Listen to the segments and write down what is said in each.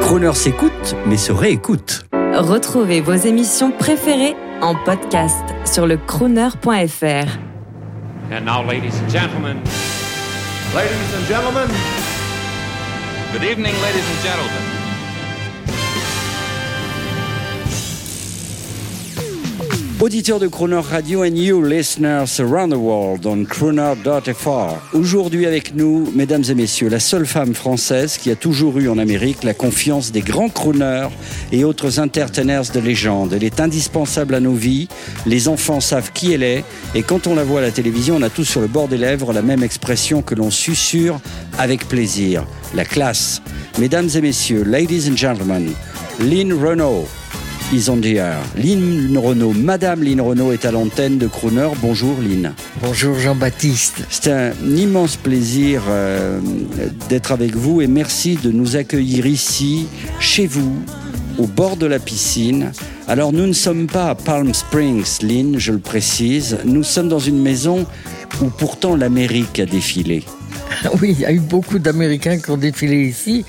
Croner s'écoute, mais se réécoute. Retrouvez vos émissions préférées en podcast sur le crooner.fr. And now, ladies and gentlemen, Ladies and gentlemen, Good evening, ladies and gentlemen. Auditeurs de Crooner Radio and you listeners around the world on crooner.fr. Aujourd'hui avec nous, mesdames et messieurs, la seule femme française qui a toujours eu en Amérique la confiance des grands crooners et autres entertainers de légende. Elle est indispensable à nos vies, les enfants savent qui elle est et quand on la voit à la télévision, on a tous sur le bord des lèvres la même expression que l'on susurre avec plaisir, la classe. Mesdames et messieurs, ladies and gentlemen, Lynn Renault. Is on the air. Lynn Renault, Madame Lynn Renault est à l'antenne de Crooner. Bonjour Lynn. Bonjour Jean-Baptiste. C'est un immense plaisir euh, d'être avec vous et merci de nous accueillir ici, chez vous, au bord de la piscine. Alors nous ne sommes pas à Palm Springs, Lynn, je le précise. Nous sommes dans une maison où pourtant l'Amérique a défilé. Oui, il y a eu beaucoup d'Américains qui ont défilé ici,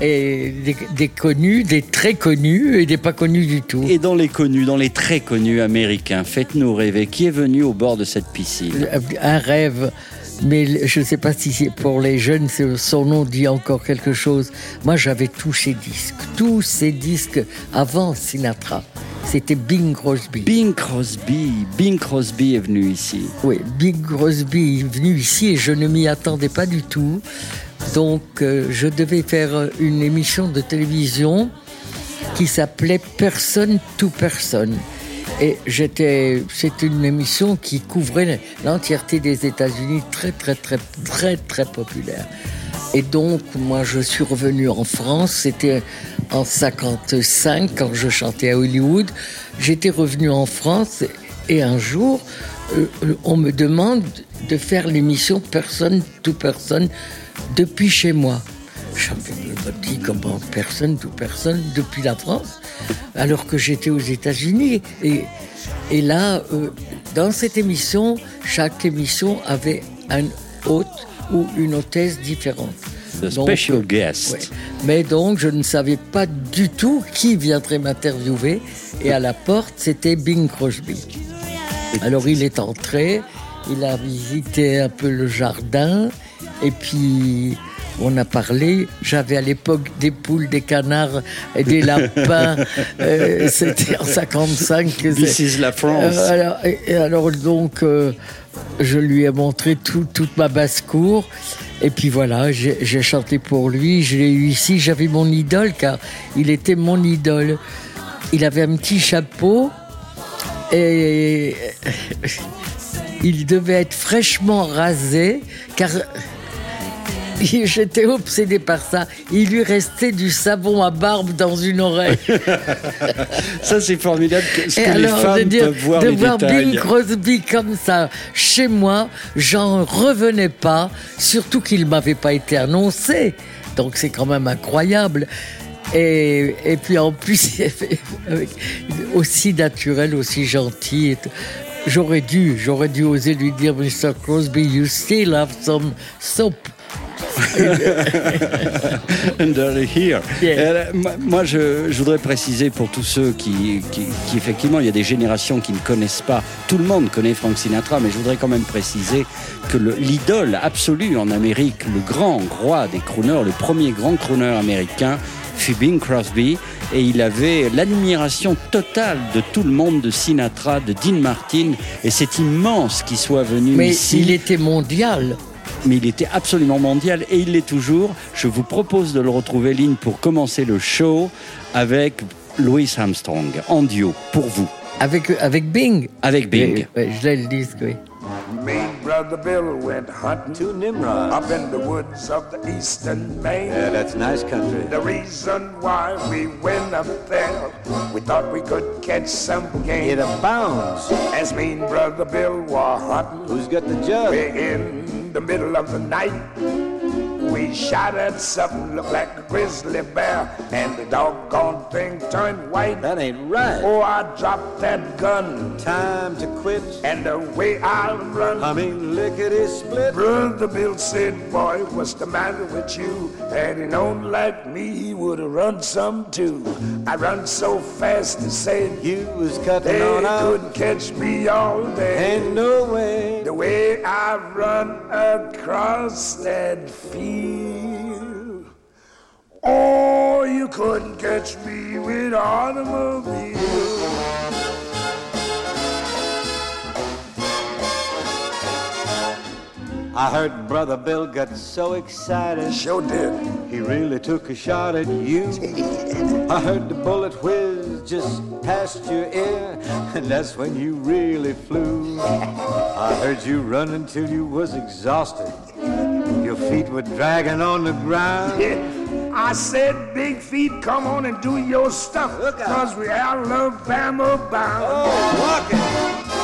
et des, des connus, des très connus et des pas connus du tout. Et dans les connus, dans les très connus américains, faites-nous rêver. Qui est venu au bord de cette piscine? Un rêve, mais je ne sais pas si pour les jeunes, son nom dit encore quelque chose. Moi, j'avais tous ces disques, tous ces disques avant Sinatra. C'était Bing Crosby. Bing Crosby. Bing Crosby est venu ici. Oui, Bing Crosby est venu ici et je ne m'y attendais pas du tout. Donc, euh, je devais faire une émission de télévision qui s'appelait Personne to Personne. Et j'étais, c'est une émission qui couvrait l'entièreté des États-Unis, très très très très très populaire. Et donc, moi, je suis revenu en France. C'était en 55 quand je chantais à Hollywood. J'étais revenu en France et un jour, euh, euh, on me demande de faire l'émission Personne to Personne depuis chez moi. Je me dis comment personne to personne depuis la France, alors que j'étais aux États-Unis. Et, et là, euh, dans cette émission, chaque émission avait un hôte ou une hôtesse différente. The Donc, special euh, guest. ouais. Mais donc, je ne savais pas du tout qui viendrait m'interviewer. Et à la porte, c'était Bing Crosby. Alors, il est entré, il a visité un peu le jardin, et puis on a parlé. J'avais à l'époque des poules, des canards et des lapins. Euh, c'était en 55. que This c'est- is la France. euh, alors, et, et alors donc, euh, je lui ai montré tout- toute ma basse-cour. Et puis voilà, j'ai chanté pour lui. Je l'ai eu ici. J'avais mon idole, car il était mon idole. Il avait un petit chapeau et il devait être fraîchement rasé, car j'étais obsédé par ça. Il lui restait du savon à barbe dans une oreille. Ça, c'est formidable. Ce Et que les alors, femmes de dire, peuvent voir de les voir détails. Bing Crosby comme ça chez moi, j'en revenais pas, surtout qu'il m'avait pas été annoncé. Donc c'est quand même incroyable. Et, et puis en plus, aussi naturel, aussi gentil. J'aurais dû, j'aurais dû oser lui dire, Mr. Crosby, you still have some soap. Under here. Yeah. Euh, moi- je, je voudrais préciser pour tous ceux qui, qui, qui, effectivement, il y a des générations qui ne connaissent pas. Tout le monde connaît Frank Sinatra, mais je voudrais quand même préciser que le- l'idole absolue en Amérique, le grand roi des crooners, le premier grand crooner américain, fut Bing Crosby, et il avait l'admiration totale de tout le monde, de Sinatra, de Dean Martin, et c'est immense qu'il soit venu Mais ici il était mondial. Mais il était absolument mondial et il l'est toujours. Je vous propose de le retrouver, Lynn, pour commencer le show avec Louis Armstrong en duo pour vous, Avec, avec Bing. avec Bing. Oui, oui, je l'ai le disque, oui. me brother Bill went hunting To Nimrod. up in the woods of the eastern Maine. Yeah, that's nice country. The reason why we went up there, we thought we could catch some game. It abounds. As me and brother Bill were hunting, Who's got the jug? we're in the middle of the night. We shot at something looked like a grizzly bear, and the doggone thing turned white. That ain't right. Oh, I dropped that gun, Time to quit. and the way I run. I mean, lickety split. Brother Bill said, Boy, what's the matter with you? Had he known like me, he would have run some too. I run so fast, he said, You was cutting They on out. couldn't catch me all day. Ain't no way. The way I run across that field. Oh, you couldn't catch me with automobile. I heard Brother Bill got so excited. Sure did. He really took a shot at you. I heard the bullet whiz just past your ear, and that's when you really flew. I heard you run until you was exhausted. Your feet were dragging on the ground. I said, Big Feet, come on and do your stuff. Look out. Cause we Alabama bound. Oh, oh walk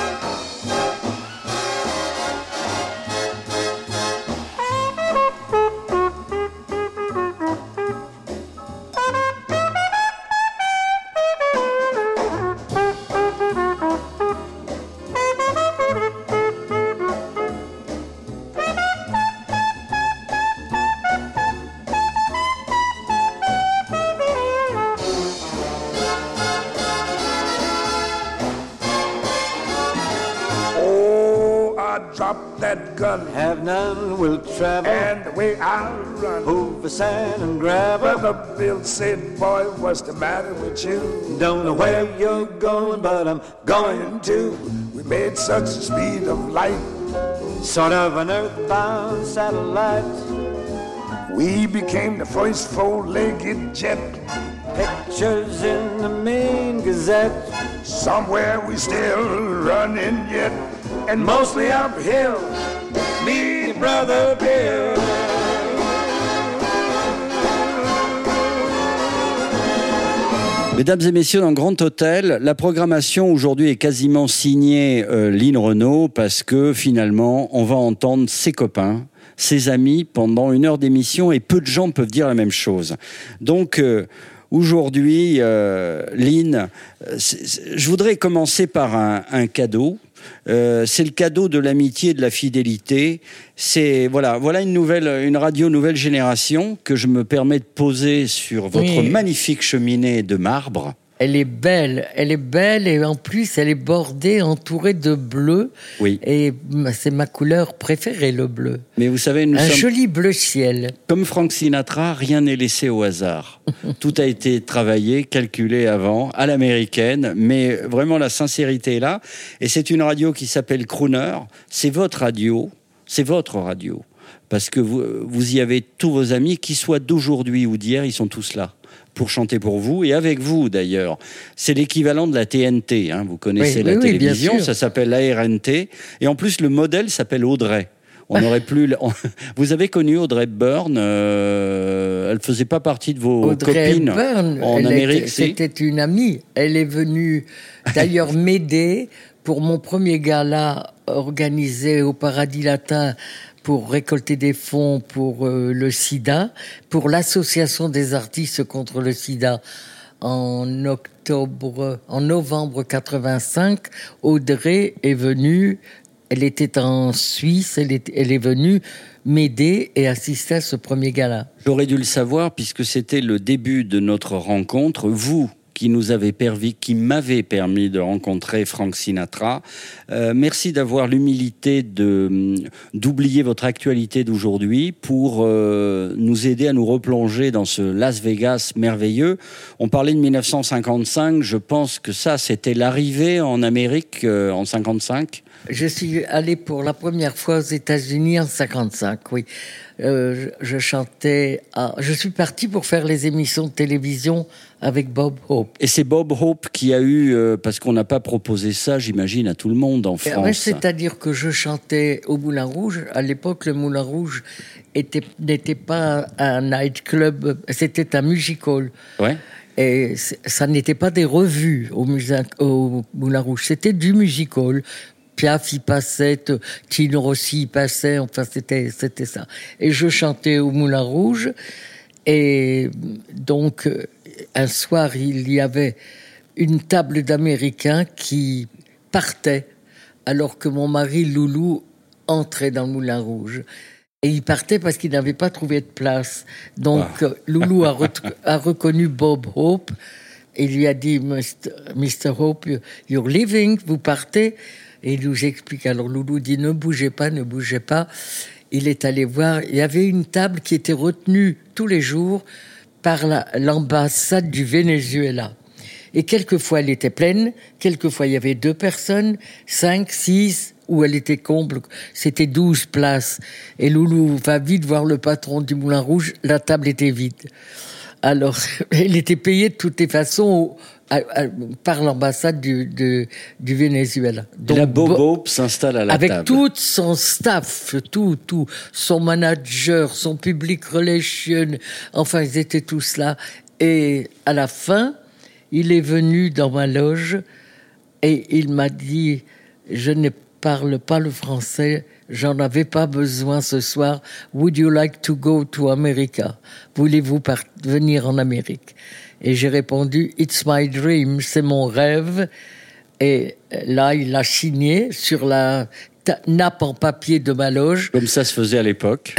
sand and gravel. Brother Bill said, Boy, what's the matter with you? Don't know where you're going, but I'm going to. We made such a speed of light. Sort of an earthbound satellite. We became the first four-legged jet. Pictures in the main gazette. Somewhere we still running yet, and mostly uphill. Me, brother Bill. Mesdames et messieurs, dans Grand Hôtel, la programmation aujourd'hui est quasiment signée euh, Lynn Renault parce que finalement, on va entendre ses copains, ses amis pendant une heure d'émission et peu de gens peuvent dire la même chose. Donc, euh, aujourd'hui, euh, Lynn, euh, je voudrais commencer par un, un cadeau. Euh, c'est le cadeau de l'amitié et de la fidélité. C'est voilà, voilà une nouvelle, une radio nouvelle génération que je me permets de poser sur votre Oui. magnifique cheminée de marbre. Elle est belle, elle est belle et en plus elle est bordée, entourée de bleu. Oui. Et c'est ma couleur préférée, le bleu. Mais vous savez, nous Un sommes joli bleu ciel. comme Frank Sinatra, rien n'est laissé au hasard. Tout a été travaillé, calculé avant, à l'américaine, mais vraiment la sincérité est là. Et c'est une radio qui s'appelle Crooner. C'est votre radio, c'est votre radio. Parce que vous, vous y avez tous vos amis, qui soient d'aujourd'hui ou d'hier, ils sont tous là pour chanter pour vous et avec vous d'ailleurs. C'est l'équivalent de la TNT, hein. vous connaissez Oui, la oui, télévision, ça s'appelle la RNT. Et en plus, le modèle s'appelle Audrey. On aurait plus. on- Vous avez connu Audrey Byrne euh, Elle faisait pas partie de vos Audrey copines Hepburn, en elle Amérique. si C'était une amie. Elle est venue d'ailleurs m'aider pour mon premier gala organisé au Paradis Latin pour récolter des fonds pour euh, le sida, pour l'association des artistes contre le sida. En octobre, en novembre 85, Audrey est venue. Elle était en Suisse. Elle est, elle est venue m'aider et assister à ce premier gala. J'aurais dû le savoir puisque c'était le début de notre rencontre. Vous qui nous avez permis, qui m'avez permis de rencontrer Frank Sinatra. Euh, merci d'avoir l'humilité de d'oublier votre actualité d'aujourd'hui pour euh, nous aider à nous replonger dans ce Las Vegas merveilleux. On parlait de 1955. Je pense que ça, c'était l'arrivée en Amérique euh, en 55. Je suis allé pour la première fois aux États-Unis en 55, oui. Je, chantais. je suis parti pour faire les émissions de télévision avec Bob Hope. Et c'est Bob Hope qui a eu, euh, parce qu'on n'a pas proposé ça, j'imagine, à tout le monde en ouais, France. C'est-à-dire que je chantais au Moulin Rouge. À l'époque, le Moulin Rouge était- n'était pas un nightclub, c'était un music hall. Ouais. Et ça n'était pas des revues au, musa- au Moulin Rouge, c'était du music hall. Piaf y passait, Tino Rossi y passait, enfin c'était c'était ça. Et je chantais au Moulin Rouge. Et donc euh, un soir il y avait une table d'Américains qui partait alors que mon mari Loulou entrait dans le Moulin Rouge. Et il partait parce qu'il n'avait pas trouvé de place. Donc euh, Loulou a, reconnu Bob Hope et lui a dit Mr. Hope, you- you're leaving, vous partez. Et il nous explique. Alors Loulou dit ne bougez pas, ne bougez pas. Il est allé voir. Il y avait une table qui était retenue tous les jours par la- l'ambassade du Venezuela. Et quelquefois elle était pleine, quelquefois il y avait deux personnes, cinq, six, ou elle était comble, c'était douze places. Et Loulou va vite voir le patron du Moulin Rouge, la table était vide. Alors, elle était payée de toutes les façons à- à- par l'ambassade du, Venezuela. Et là, Bo- Bob Hope s'installe à la avec table. tout son staff, tout, tout, son manager, son public relation, enfin, ils étaient tous là. Et à la fin, il est venu dans ma loge et il m'a dit, je ne parle pas le français, j'en avais pas besoin ce soir. Would you like to go to America? Voulez-vous venir en Amérique? Et j'ai répondu, it's my dream, c'est mon rêve. Et là, il a signé sur la nappe en papier de ma loge. Comme ça se faisait à l'époque.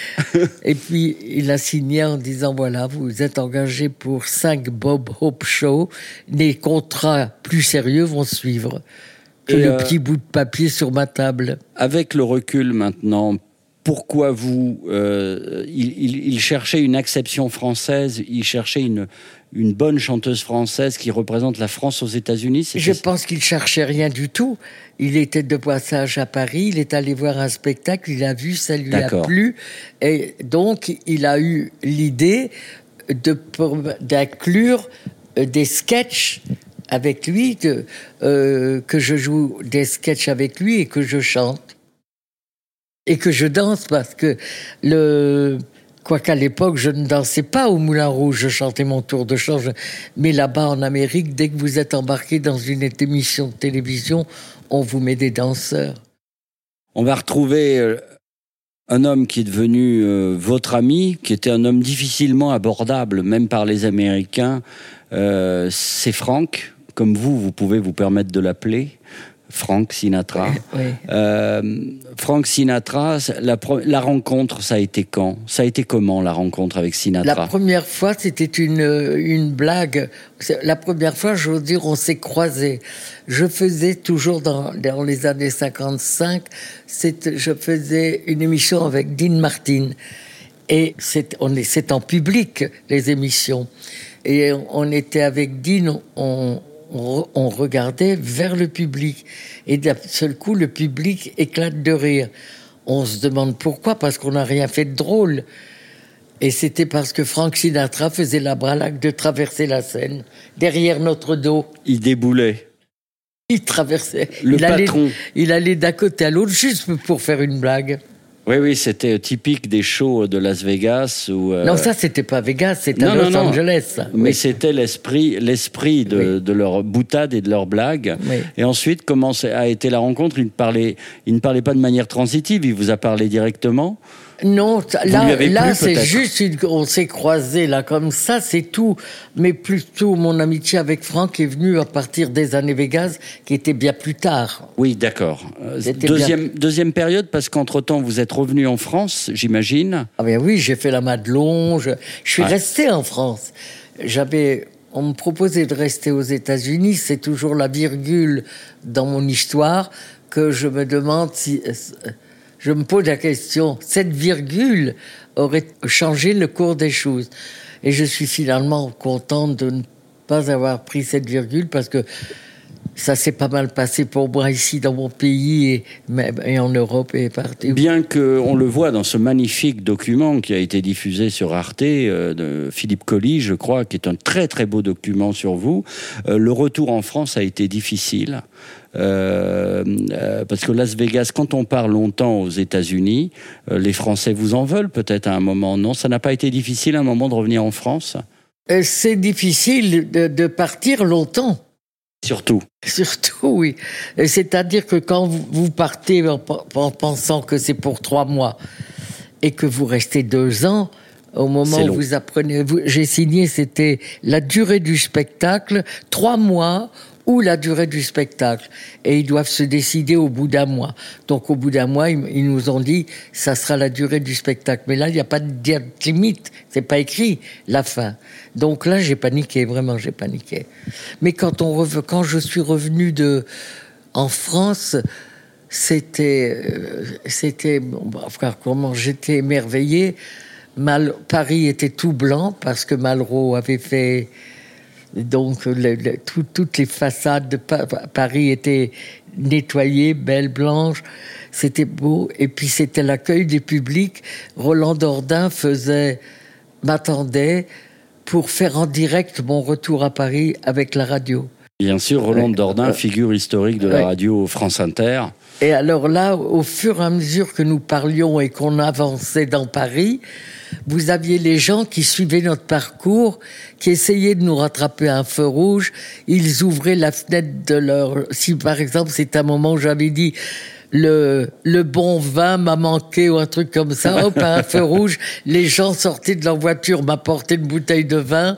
Et puis, il a signé en disant, voilà, vous êtes engagé pour cinq Bob Hope Show. Les contrats plus sérieux vont suivre. Que Et, le euh, petit bout de papier sur ma table. Avec le recul maintenant, pourquoi vous euh, il, il- il cherchait une acception française, il cherchait une, une bonne chanteuse française qui représente la France aux États-Unis Je pense qu'il cherchait rien du tout. Il était de passage à Paris, il est allé voir un spectacle, il a vu, ça lui a plu. Et donc, il a eu l'idée d'inclure euh, des sketchs avec lui, de, euh, que je joue des sketchs avec lui et que je chante. Et que je danse parce que le. Quoiqu'à l'époque, je ne dansais pas au Moulin Rouge, je chantais mon tour de chant. Mais là-bas, en Amérique, dès que vous êtes embarqué dans une émission de télévision, on vous met des danseurs. On va retrouver euh, un homme qui est devenu euh, votre ami, qui était un homme difficilement abordable, même par les Américains. Euh, C'est Frank, comme vous, vous pouvez vous permettre de l'appeler. Frank Sinatra. Oui. Euh, Frank Sinatra, la, la rencontre, ça a été quand? Ça a été comment la rencontre avec La Sinatra première fois, c'était une, une blague. La première fois, je veux dire, on s'est croisés. Je faisais toujours dans, dans les années 55, c'est- je faisais une émission avec Dean Martin. Et c'est on est- c'est en public, les émissions. Et on était avec Dean, on, on, on regardait vers le public. Et d'un seul coup, le public éclate de rire. On se demande pourquoi, parce qu'on n'a rien fait de drôle. Et c'était parce que Frank Sinatra faisait la bralague de traverser la Seine, derrière notre dos. Il déboulait. Il traversait. Le il allait, patron. il allait d'un côté à l'autre juste pour faire une blague. Oui, oui, c'était typique des shows de Las Vegas. Où, euh, Non, ça, c'était pas Vegas, c'était à Los non. Angeles. Mais Oui. c'était l'esprit, l'esprit de, Oui. de leur boutade et de leur blague. Oui. Et ensuite, comment a été la rencontre? Il ne parlait, il ne parlait pas de manière transitive. Il vous a parlé directement. Non, là, là c'est juste une, on s'est croisés là comme ça, c'est tout. Mais plutôt mon amitié avec Franck est venue à partir des années Vegas, qui était bien plus tard. Oui, d'accord. Euh, Deuxième, deuxième période, parce qu'entre-temps, vous êtes revenu en France, j'imagine. Ah ben oui, j'ai fait la Madelon, je, je suis Ouais. resté en France. J'avais, on me proposait de rester aux États-Unis, c'est toujours la virgule dans mon histoire que je me demande si, euh, je me pose la question, cette virgule aurait changé le cours des choses. Et je suis finalement contente de ne pas avoir pris cette virgule parce que ça s'est pas mal passé pour moi ici dans mon pays et, même- et en Europe et partout. Bien qu'on le voit dans ce magnifique document qui a été diffusé sur Arte euh, de Philippe Colli, je crois, qui est un très très beau document sur vous, euh, le retour en France a été difficile. Euh, euh, parce que Las Vegas, quand on part longtemps aux États-Unis, euh, les Français vous en veulent peut-être à un moment, non? Ça n'a pas été difficile à un moment de revenir en France? Euh, C'est difficile de, de partir longtemps. Surtout. Surtout, oui. C'est-à-dire que quand vous, partez en, en pensant que c'est pour trois mois et que vous restez deux ans, au moment où vous apprenez, j'ai signé, c'était la durée du spectacle, trois mois ou la durée du spectacle. Et ils doivent se décider au bout d'un mois. Donc au bout d'un mois, ils, nous ont dit, ça sera la durée du spectacle. Mais là, il n'y a pas de limite. C'est pas écrit la fin. Donc là, j'ai paniqué, vraiment, j'ai paniqué. Mais quand on quand je suis revenu de, en France, c'était, euh, c'était, bah, comment j'étais émerveillé. Mal, Paris était tout blanc parce que Malraux avait fait donc le- le- tout- toutes les façades de Pa- Paris étaient nettoyées, belles, blanches. C'était beau. Et puis c'était l'accueil des publics. Roland Dordain faisait, m'attendait pour faire en direct mon retour à Paris avec la radio. Bien sûr, Roland. Dordain, figure historique de la radio France Inter. Et alors là, au fur et à mesure que nous parlions et qu'on avançait dans Paris, vous aviez les gens qui suivaient notre parcours, qui essayaient de nous rattraper à un feu rouge. Ils ouvraient la fenêtre de leur... Si par exemple, c'est un moment où j'avais dit... Le, bon vin m'a manqué ou un truc comme ça, hop, à un feu rouge, les gens sortaient de leur voiture, m'apportaient une bouteille de vin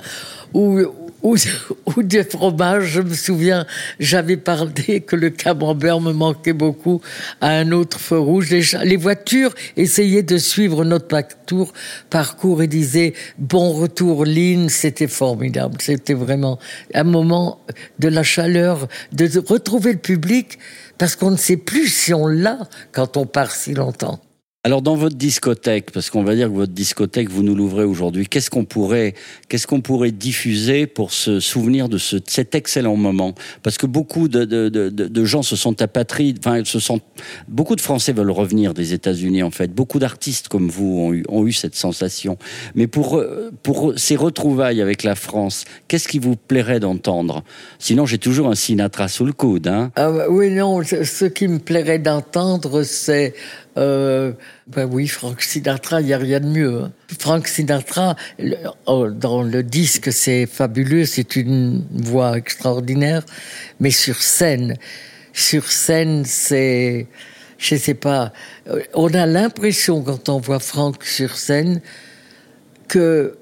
ou, ou, ou des fromages. Je me souviens, j'avais parlé que le camembert me manquait beaucoup à un autre feu rouge. Les, les voitures essayaient de suivre notre parcours, parcours et disaient bon retour, Lynn. C'était formidable. C'était vraiment un moment de la chaleur, de retrouver le public parce qu'on ne sait plus si on l'a quand on part si longtemps. Alors dans votre discothèque, parce qu'on va dire que votre discothèque, vous nous l'ouvrez aujourd'hui, qu'est-ce qu'on pourrait, qu'est-ce qu'on pourrait diffuser pour se souvenir de ce, cet excellent moment? Parce que beaucoup de, de, de, gens se sont apatrides, enfin, se sont, beaucoup de Français veulent revenir des États-Unis en fait. Beaucoup d'artistes comme vous ont eu, ont eu cette sensation. Mais pour, euh, pour ces retrouvailles avec la France, qu'est-ce qui vous plairait d'entendre? Sinon, j'ai toujours un Sinatra sous le coude. Hein Ah bah oui, non, ce qui me plairait d'entendre, c'est... Ben oui, Frank Sinatra, il n'y a rien de mieux. hein. Frank Sinatra, le- oh, dans le disque, c'est fabuleux, c'est une voix extraordinaire, mais sur scène, sur scène, c'est... Je sais pas, euh, on a l'impression, quand on voit Frank sur scène, que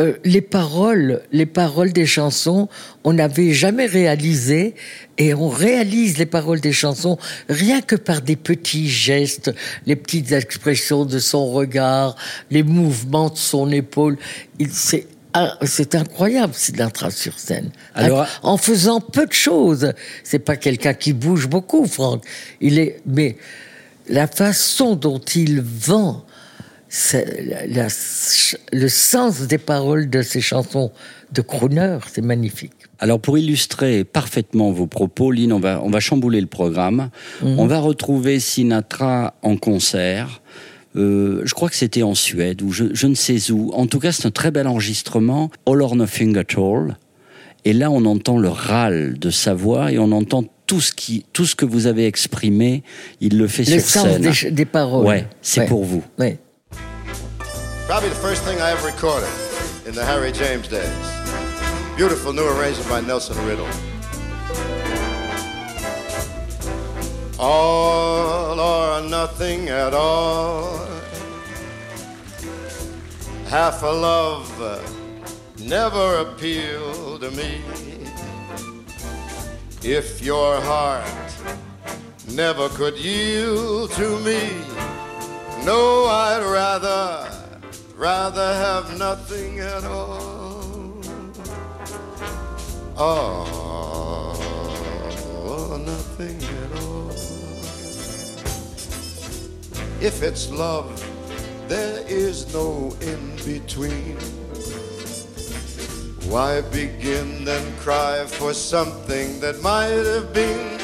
euh, les paroles, les paroles des chansons, on n'avait jamais réalisé et on réalise les paroles des chansons rien que par des petits gestes, les petites expressions de son regard, les mouvements de son épaule. C'est ah, c'est incroyable, Sinatra sur scène. Alors- en faisant peu de choses. C'est pas quelqu'un qui bouge beaucoup, Franck. Il est, mais la façon dont il vend la- le sens des paroles de ces chansons de crooner, c'est magnifique. Alors pour illustrer parfaitement vos propos, Lynn, on va, on va chambouler le programme. On va retrouver Sinatra en concert. Euh, je crois que c'était en Suède ou je, je ne sais où. En tout cas, c'est un très bel enregistrement. All or Nothing at All. Et là, on entend le râle de sa voix et on entend tout ce qui, tout ce que vous avez exprimé. Il le fait Le sur sens scène. des, des paroles. Ouais, c'est Ouais. pour vous. Ouais. Probably the first thing I ever recorded in the Harry James days. Beautiful new arrangement by Nelson Riddle. All or nothing at all. Half a love uh, never appealed to me. If your heart never could yield to me, no, I'd rather, rather have nothing at all. Oh, nothing at all. If it's love, there is no in between. Why begin then cry for something that might have been?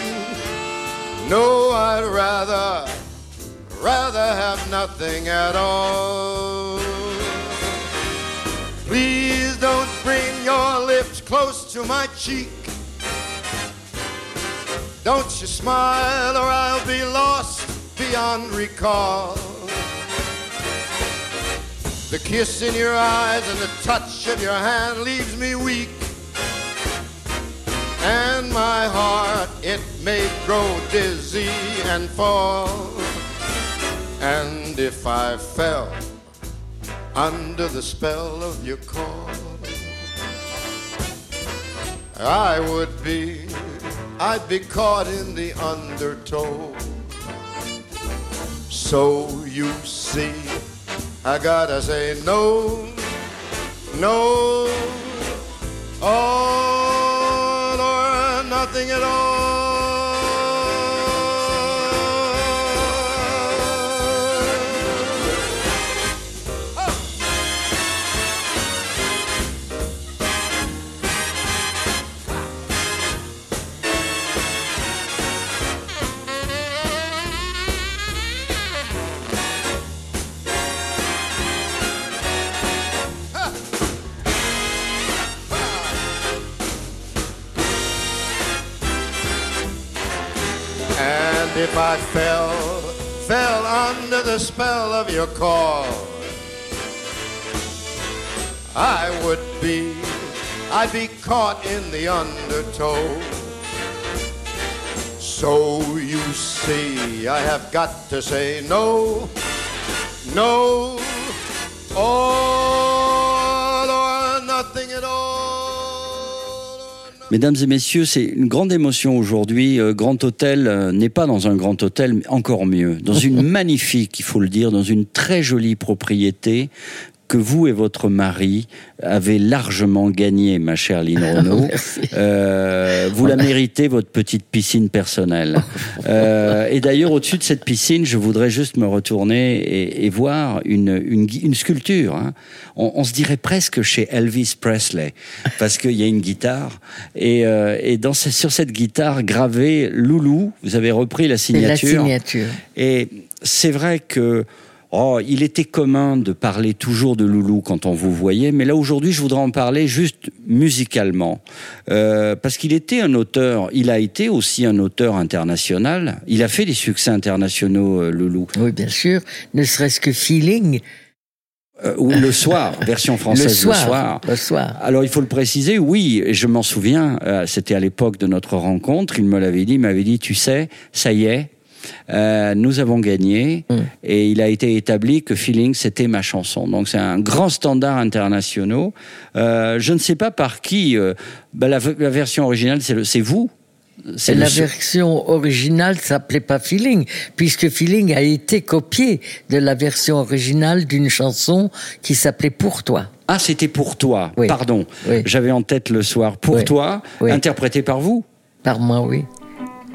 No, I'd rather rather have nothing at all. Please don't bring your lips close to my cheek. Don't you smile or I'll be lost beyond recall. The kiss in your eyes and the touch of your hand leaves me weak. and my heart it may grow dizzy and fall. And if I fell under the spell of your call, I would be, I'd be caught in the undertow. So you see, I gotta say no, no, oh, all or nothing at all. If I fell, fell under the spell of your call, I would be, I'd be caught in the undertow. So you see, I have got to say no, no, all Mesdames et messieurs, c'est une grande émotion aujourd'hui. Euh, Grand Hôtel euh, n'est pas dans un grand hôtel, mais encore mieux, dans une magnifique, il faut le dire, dans une très jolie propriété que vous et votre mari avez largement gagné, ma chère Lynn Renault. Euh, vous la méritez, votre petite piscine personnelle. Euh, et d'ailleurs, au-dessus de cette piscine, je voudrais juste me retourner et, et voir une, une, sculpture. hein. On, on se dirait presque chez Elvis Presley, parce qu'il y a une guitare. Et, euh, et dans, ce- sur cette guitare gravée, Loulou, vous avez repris la C'est la signature. signature. Et c'est vrai que oh, il était commun de parler toujours de Loulou quand on vous voyait, mais là aujourd'hui je voudrais en parler juste musicalement, Euh, parce qu'il était un auteur, il a été aussi un auteur international, il a fait des succès internationaux, euh, Loulou. Oui, bien sûr. Ne serait-ce que feeling. Euh, ou le soir, version française le soir. le Le soir. Alors il faut le préciser, oui, et je m'en souviens, euh, c'était à l'époque de notre rencontre, il me l'avait dit, il m'avait dit, tu sais, ça y est, euh, nous avons gagné, Mm. et il a été établi que Feeling, c'était ma chanson. Donc c'est un grand standard international. Euh, je ne sais pas par qui, euh, bah, la, la version originale, c'est vous C'est la le version originale s'appelait pas Feeling, puisque Feeling a été copié de la version originale d'une chanson qui s'appelait Pour toi. Ah, c'était pour toi, Oui. pardon. Oui. J'avais en tête le soir. Pour Oui. toi, interprété par vous Par moi, oui.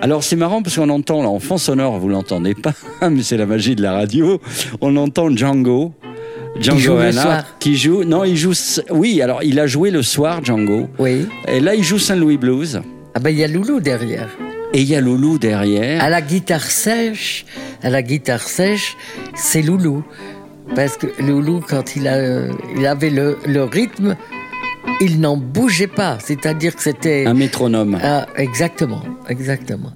Alors c'est marrant parce qu'on entend là en fond sonore, vous l'entendez pas, mais c'est la magie de la radio. On entend Django, Django joue le Reinhardt, soir. qui joue. Non, il joue. Oui, alors il a joué le soir Django. Oui. Et là il joue Saint Louis Blues. Ah ben, il y a Loulou derrière. Et il y a Loulou derrière. À la guitare sèche, à la guitare sèche, c'est Loulou. Parce que Loulou, quand il, a, il avait le, le rythme, il n'en bougeait pas. C'est-à-dire que c'était... Un métronome. Ah, exactement, exactement.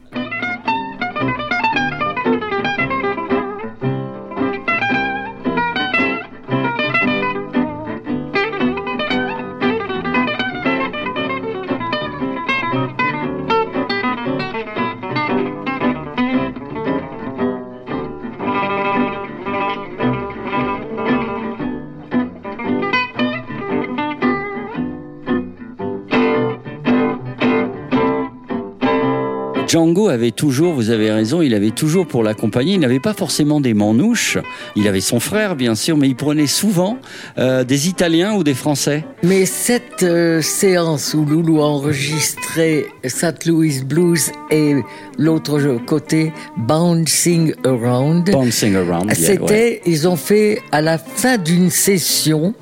Django avait toujours, vous avez raison, il avait toujours pour l'accompagner, il n'avait pas forcément des manouches, il avait son frère bien sûr, mais il prenait souvent euh, des Italiens ou des Français. Mais cette euh, séance où Loulou a enregistré St. Louis Blues et l'autre côté Bouncing Around, Bouncing Around. yeah, C'était, ouais. ils ont fait à la fin d'une session.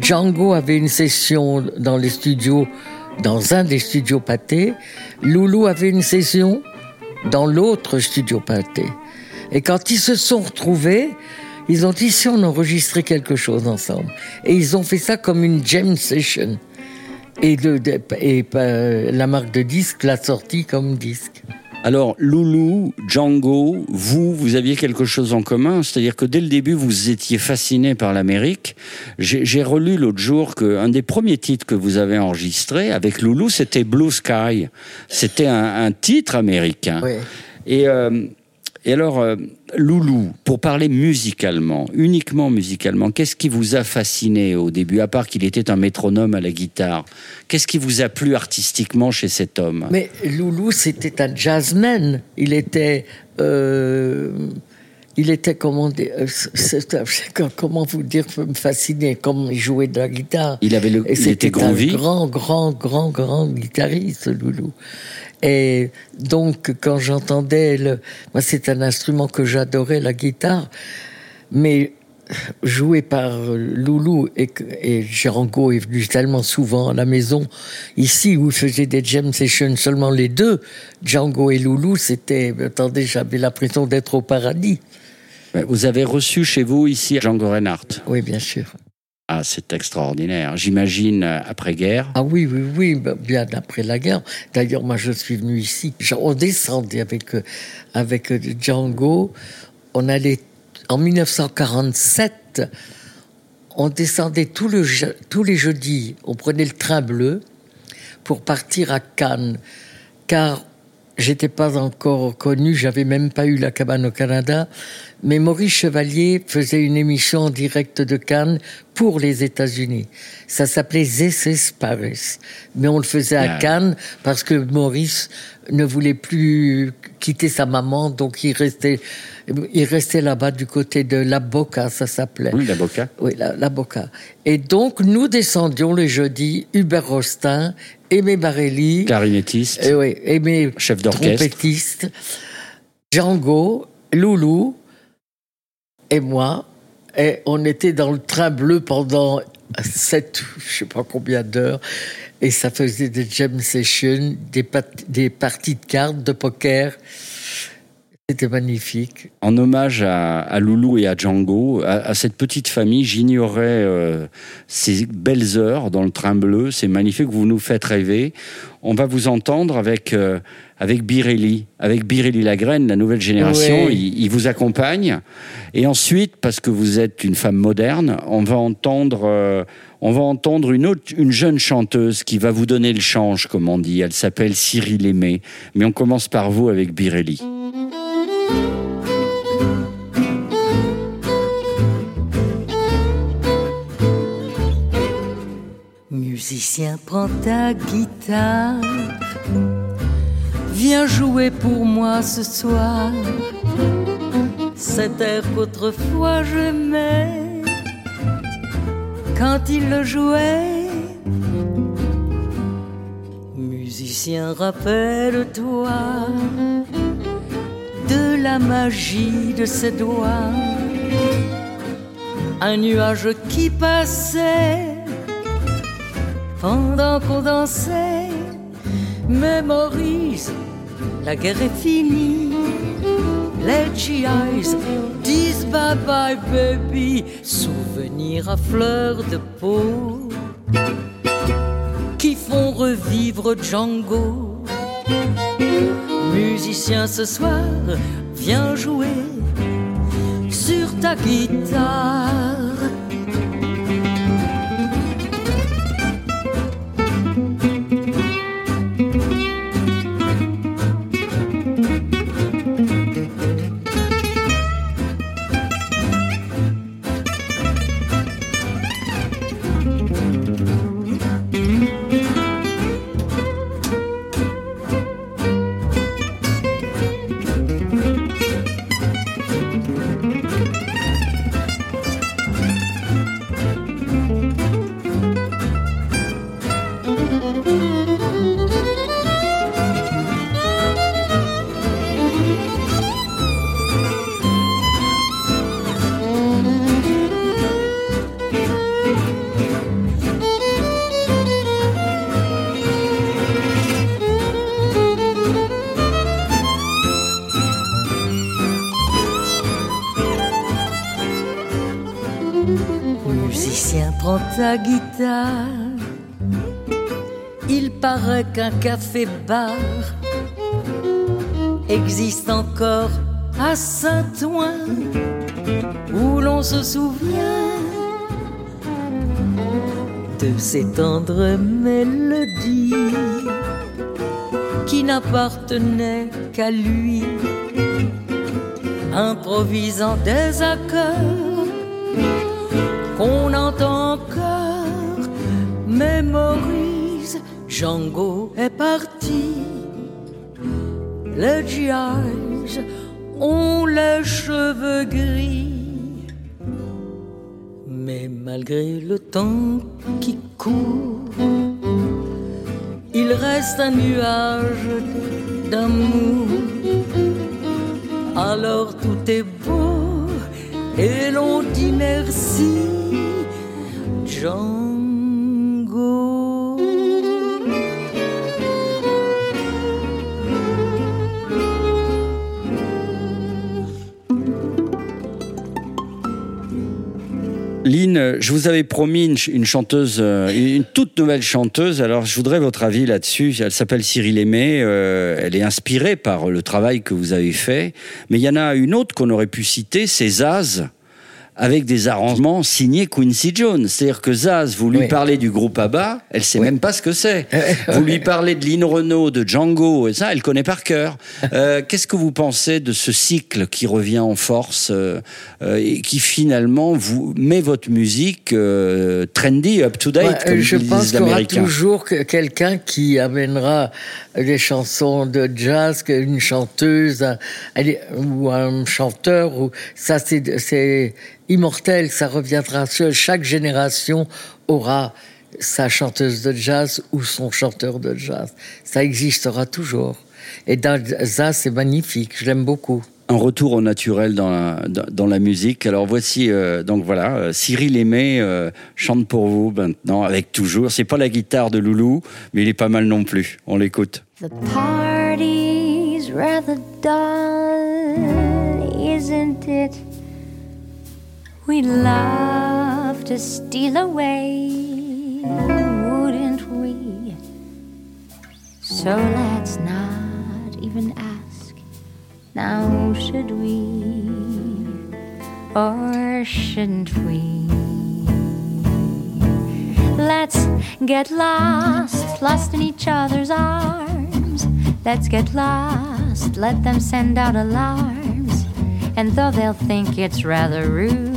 Django avait une session dans les studios, dans un des studios Pâté. Loulou avait une session dans l'autre studio Pâté. Et quand ils se sont retrouvés, ils ont dit si on enregistrait quelque chose ensemble. Et ils ont fait ça comme une jam session. Et, euh, la marque de disque l'a sorti comme disque. Alors, Loulou, Django, vous, vous aviez quelque chose en commun, c'est-à-dire que dès le début, vous étiez fasciné par l'Amérique. J'ai relu l'autre jour qu'un des premiers titres que vous avez enregistré avec Loulou, c'était Blue Sky. C'était un, un titre américain. Oui. Et, euh, et alors, euh, Loulou, pour parler musicalement, uniquement musicalement, qu'est-ce qui vous a fasciné au début, à part qu'il était un métronome à la guitare? Qu'est-ce qui vous a plu artistiquement chez cet homme? Mais Loulou, c'était un jazzman. Il était. euh, il était, comment euh, comment vous dire, me fasciner, comme il jouait de la guitare. Il avait le, Et il était groovy. grand, grand, grand, grand guitariste, Loulou. Et donc, quand j'entendais le, moi, c'est un instrument que j'adorais, la guitare, mais joué par Loulou et, et Django est venu tellement souvent à la maison ici où il faisait des jam sessions seulement les deux Django et Loulou c'était attendez j'avais l'impression d'être au paradis Vous avez reçu chez vous ici Django Reinhardt. oui bien sûr. Ah, c'est extraordinaire. J'imagine euh, après-guerre. ah oui oui oui bah, bien après la guerre. D'ailleurs moi je suis venu ici. On descendait avec euh, avec euh, Django. On allait en 1947 on descendait tout le je- tous les jeudis. On prenait le train bleu pour partir à Cannes, car j'étais pas encore connu, j'avais même pas eu la cabane au Canada, mais Maurice Chevalier faisait une émission en direct de Cannes pour les États-Unis. Ça s'appelait is Paris, mais on le faisait à Ah. Cannes parce que Maurice ne voulait plus quitter sa maman, donc il restait, il restait là-bas du côté de La Boca, ça s'appelait. Oui, l'avocat. Oui, la, la Boca. Et donc, nous descendions le jeudi, Hubert Rostin, Aimé Barelli, Clarinettiste. et oui, Aimé Chef d'orchestre. trompettiste, Django, Loulou et moi. Et on était dans le train bleu pendant sept, je sais pas combien d'heures. Et ça faisait des jam sessions, des, parties de cartes, de poker. C'était magnifique. En hommage à, à Loulou et à Django, à, à cette petite famille, j'ignorais euh, ces belles heures dans le train bleu. C'est magnifique, vous nous faites rêver. On va vous entendre avec, euh, avec Birelli, avec Birelli Lagraine, la nouvelle génération. Oui. Il, il vous accompagne. Et ensuite, parce que vous êtes une femme moderne, on va entendre, euh, on va entendre une, autre, une jeune chanteuse qui va vous donner le change, comme on dit. Elle s'appelle Cyril Aimé. Mais on commence par vous avec Birelli. Musicien, prends ta guitare. Viens jouer pour moi ce soir. Cet air qu'autrefois j'aimais. Quand il le jouait. Musicien, rappelle-toi de la magie de ses doigts. Un nuage qui passait pendant qu'on dansait. Mais Maurice, la guerre est finie. Les GIs disent bye bye baby. Souvenirs à fleur de peau qui font revivre Django. Musicien ce soir, viens jouer sur ta guitare. Ta guitare. Il paraît qu'un café-bar existe encore à Saint-Ouen, où l'on se souvient de ces tendres mélodies qui n'appartenaient qu'à lui, improvisant des accords qu'on entend mémorise, Django est parti, les GIs ont les cheveux gris, mais malgré le temps qui court, il reste un nuage d'amour. Vous avais promis une chanteuse, euh, une toute nouvelle chanteuse. Alors, je voudrais votre avis là-dessus. Elle s'appelle Cyril Aimé. euh, elle est inspirée par le travail que vous avez fait. Mais il y en a une autre qu'on aurait pu citer, c'est Zaz, avec des arrangements signés Quincy Jones. C'est-à-dire que Zaz, vous lui Oui. parlez du groupe ABBA, elle sait Oui. même pas ce que c'est. vous lui parlez de Lynn Renault, de Django, et ça, elle connaît par cœur. Euh, Qu'est-ce que vous pensez de ce cycle qui revient en force euh, euh, et qui finalement vous met votre musique trendy, up to date, Ouais, comme je disent pense les qu'il y aura toujours que- quelqu'un qui amènera des chansons de jazz, une chanteuse un- ou un chanteur. Ou, ça, c'est immortel, ça reviendra. Seul- Chaque génération aura sa chanteuse de jazz ou son chanteur de jazz. Ça existera toujours. Et ça, c'est magnifique. Je l'aime beaucoup. un retour au naturel dans la, dans, la musique. Alors voici, euh, donc voilà, euh, Cyril Aimé euh, chante pour vous maintenant avec toujours. C'est pas la guitare de Loulou, mais il est pas mal non plus. On l'écoute. The party's rather dull, isn't it? We'd love to steal away, wouldn't we? So let's not even ask, now should we? Or shouldn't we? Let's get lost, lost in each other's arms. Let's get lost, let them send out alarms. And though they'll think it's rather rude,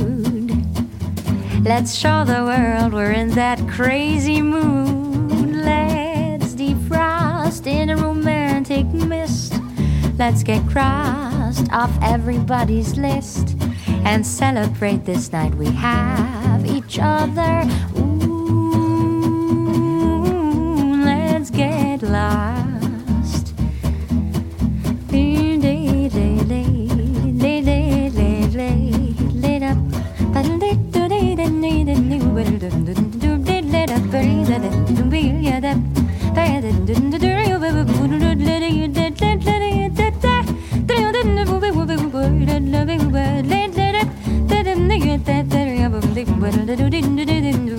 let's show the world we're in that crazy mood. Let's defrost in a romantic mist. Let's get crossed off everybody's list and celebrate this night we have each other. Ooh, let's get lost. do do do do do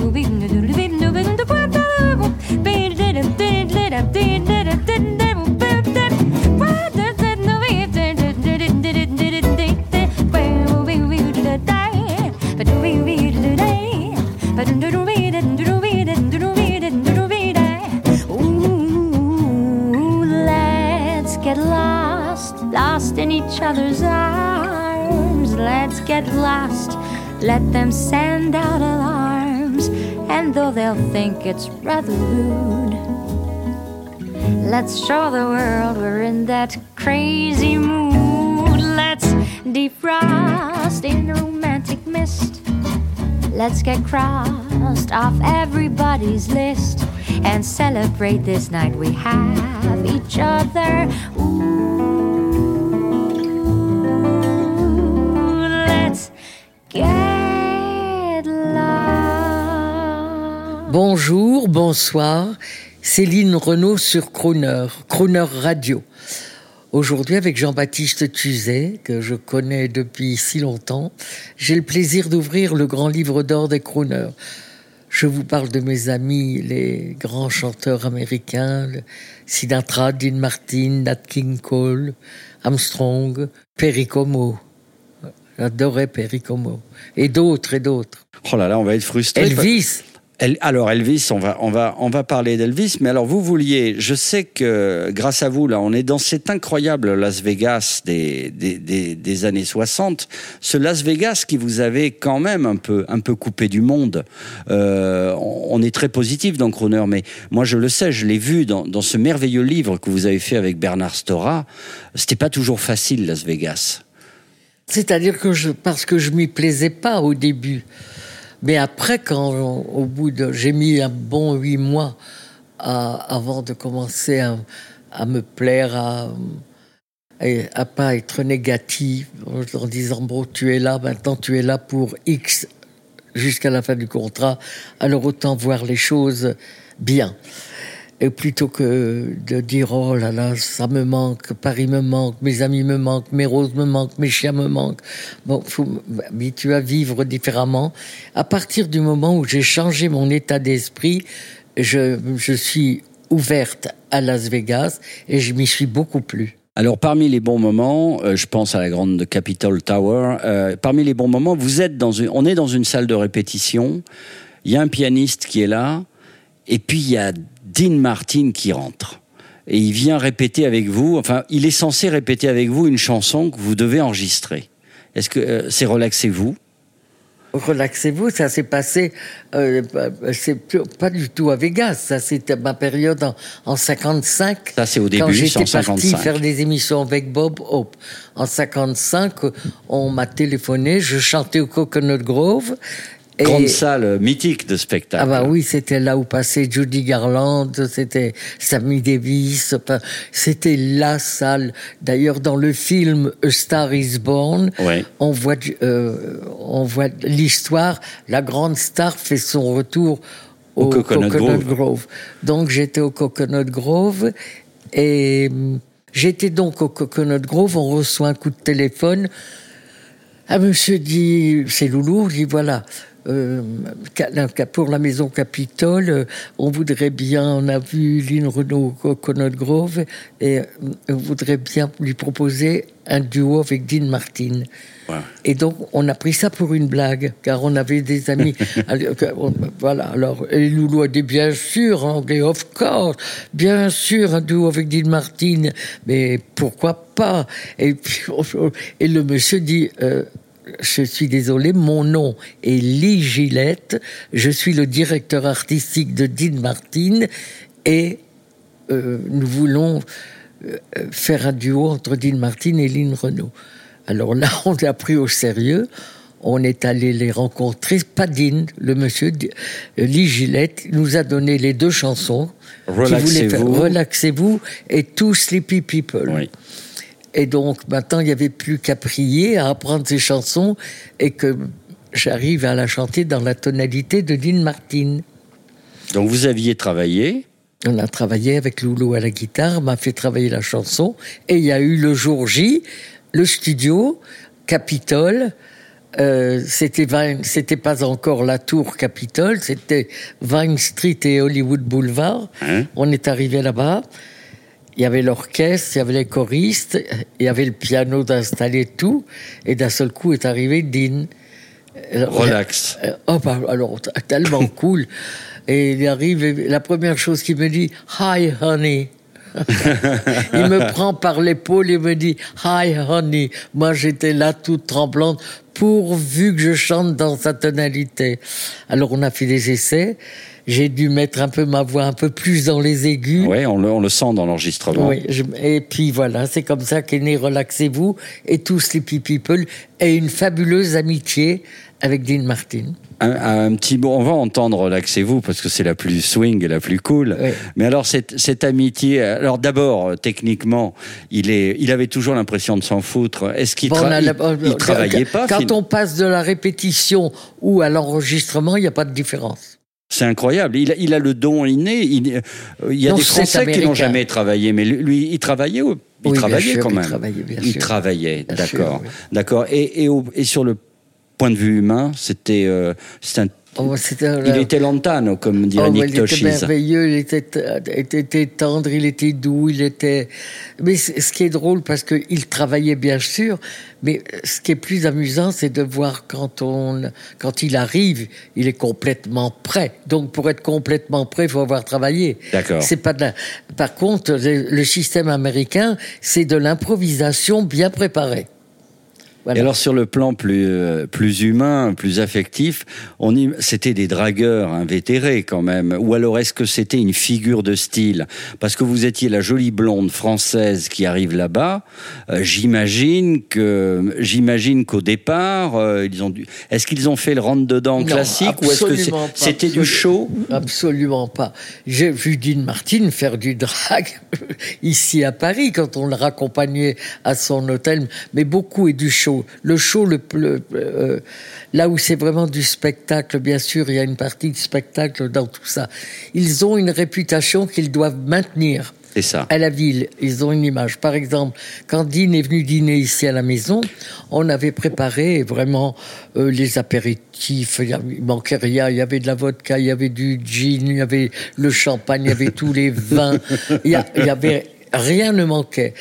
other's arms. Let's get lost, let them send out alarms. And though they'll think it's rather rude, let's show the world we're in that crazy mood. Let's defrost in romantic mist. Let's get crossed off everybody's list and celebrate this night we have each other. Ooh, Bonjour, bonsoir. Céline Renaud sur Crooner, Crooner Radio. Aujourd'hui, avec Jean-Baptiste Tuzet, que je connais depuis si longtemps, j'ai le plaisir d'ouvrir le grand livre d'or des crooners. je vous parle de mes amis, les grands chanteurs américains, Sinatra, Dean Martin, Nat King Cole, Armstrong, Perry Como. J'adorais Perry Como. Et d'autres, et d'autres. Oh là là, on va être frustré. Elvis. Alors Elvis, on va on va on va parler d'Elvis, mais alors vous vouliez, je sais que grâce à vous là, on est dans cet incroyable Las Vegas des des, des, années 60, ce Las Vegas qui vous avait quand même un peu un peu coupé du monde. Euh, on, on est très positif dans Croner, mais moi je le sais, je l'ai vu dans dans ce merveilleux livre que vous avez fait avec Bernard Stora. C'était pas toujours facile Las Vegas. C'est-à-dire que je, parce que je m'y plaisais pas au début. Mais après, quand au bout de, j'ai mis un bon huit mois avant de commencer à, à me plaire, à, à pas être négatif, en disant bon, tu es là, maintenant tu es là pour X jusqu'à la fin du contrat, alors autant voir les choses bien. Et plutôt que de dire oh là là, ça me manque, Paris me manque, mes amis me manquent, mes roses me manquent, mes chiens me manquent. Bon, faut m'habituer à vivre différemment. À partir du moment où j'ai changé mon état d'esprit, je, je suis ouverte à Las Vegas et je m'y suis beaucoup plu. Alors parmi les bons moments, euh, je pense à la grande Capitol Tower. euh, parmi les bons moments, vous êtes dans une, on est dans une salle de répétition. Il y a un pianiste qui est là, et puis il y a Dean Martin qui rentre. Et il vient répéter avec vous. Enfin, il est censé répéter avec vous une chanson que vous devez enregistrer. Est-ce que euh, c'est relaxez-vous? Relaxez-vous, ça s'est passé, euh, c'est pas du tout à Vegas, ça c'était ma période en, en 55. Ça, c'est au Quand début, j'étais c'est en parti 55. faire des émissions avec Bob Hope. En 55, on m'a téléphoné, je chantais au Coconut Grove. Et- Grande salle mythique de spectacle. ah bah oui, c'était là où passait Judy Garland, c'était Sammy Davis, enfin, c'était la salle. D'ailleurs, dans le film A Star Is Born, Ouais. on voit, du- euh, on voit l'histoire. La grande star fait son retour Au au, Coconut Coconut, Grove. Grove. Donc j'étais au Coconut Grove et hum, j'étais donc au Coconut Grove. On reçoit un coup de téléphone. Ah, monsieur dit, c'est Loulou, dit voilà, euh, pour la maison Capitole, euh, on voudrait bien, on a vu Lynn Renault au Coconut Grove, et euh, on voudrait bien lui proposer un duo avec Dean Martin. Et donc, on a pris ça pour une blague, car on avait des amis. Voilà, alors, et Loulou a dit, bien sûr, en anglais, of course, bien sûr, un duo avec Dean Martin, mais pourquoi pas? Et puis, on- et le monsieur dit, euh, je suis désolé, mon nom est Lee Gillette, je suis le directeur artistique de Dean Martin, et euh, nous voulons euh, faire un duo entre Dean Martin et Lynn Renault. Alors là, on l'a pris au sérieux. On est allé les rencontrer. Pas Dean, le monsieur euh, Lee Gillette nous a donné les deux chansons. Relaxez-vous. Relaxez-vous et Two Sleepy People. Oui. Et donc maintenant, il n'y avait plus qu'à prier, à apprendre ces chansons et que j'arrive à la chanter dans la tonalité de Dean Martin. Donc vous aviez travaillé. On a travaillé avec Loulou à la guitare, m'a fait travailler la chanson, et il y a eu le jour J, le studio, Capitole. euh, c'était pas encore la tour Capitole, c'était Vine Street et Hollywood Boulevard. Hein? On est arrivé là-bas. Il y avait l'orchestre, il y avait les choristes, il y avait le piano d'installer tout, et d'un seul coup est arrivé Dean. Alors, Relax. euh, Oh, bah, alors, tellement cool. Et il arrive, et la première chose qu'il me dit, Hi, honey. il me prend par l'épaule et me dit, Hi, honey. Moi, j'étais là toute tremblante, pourvu que je chante dans sa tonalité. Alors, on a fait des essais. J'ai dû mettre un peu ma voix un peu plus dans les aigus. Ouais, on le, on le sent dans l'enregistrement. Oui, je- et puis voilà, c'est comme ça qu'est né Relaxez-vous et tous Sleepy People et une fabuleuse amitié avec Dean Martin. Un, un petit mot, on va entendre Relaxez-vous parce que c'est la plus swing et la plus cool. Oui. Mais alors cette, cette amitié, alors d'abord euh, techniquement, il est, il avait toujours l'impression de s'en foutre. Est-ce qu'il Bon, tra- il- il travaillait pas Quand on passe de la répétition ou à l'enregistrement, il n'y a pas de différence. C'est incroyable. Il a, il a le don inné. Il, euh, il y a Non, des Français qui n'ont jamais travaillé, mais lui, il travaillait. Il Oui, travaillait sûr, quand il même. travaillait, bien il sûr. travaillait, Bien sûr, d'accord, oui. d'accord. Et, et, au- et sur le point de vue humain, c'était, euh, c'est un, Oh, un- Il était lantano, comme dirait Oh, Nick il était merveilleux, il était, était, tendre, il était doux, il était. Mais ce qui est drôle, parce qu'il travaillait bien sûr, mais ce qui est plus amusant, c'est de voir quand on, quand il arrive, il est complètement prêt. Donc pour être complètement prêt, il faut avoir travaillé. D'accord. C'est pas de la... Par contre, le, le système américain, c'est de l'improvisation bien préparée. Voilà. Et alors sur le plan plus euh, plus humain, plus affectif, on y... c'était des dragueurs invétérés quand même. Ou alors est-ce que c'était une figure de style? Parce que vous étiez la jolie blonde française qui arrive là-bas. euh, j'imagine que j'imagine qu'au départ, euh, ils ont dû. Est-ce qu'ils ont fait le rentre dedans Non, classique ou est-ce que c'est- absolument pas, c'était du show? Absolument pas. J'ai vu Dean Martin faire du drag ici à Paris quand on le raccompagnait à son hôtel, mais beaucoup est du show. Le show, le, le- euh, là où c'est vraiment du spectacle, bien sûr, il y a une partie de spectacle dans tout ça. Ils ont une réputation qu'ils doivent maintenir C'est ça. à la ville, ils ont une image. Par exemple, quand Dean est venu dîner ici à la maison, on avait préparé vraiment euh, les apéritifs. Il manquait rien. Il y avait de la vodka, il y avait du gin, il y avait le champagne, il y avait tous les vins. Il y, a- il y avait rien ne manquait.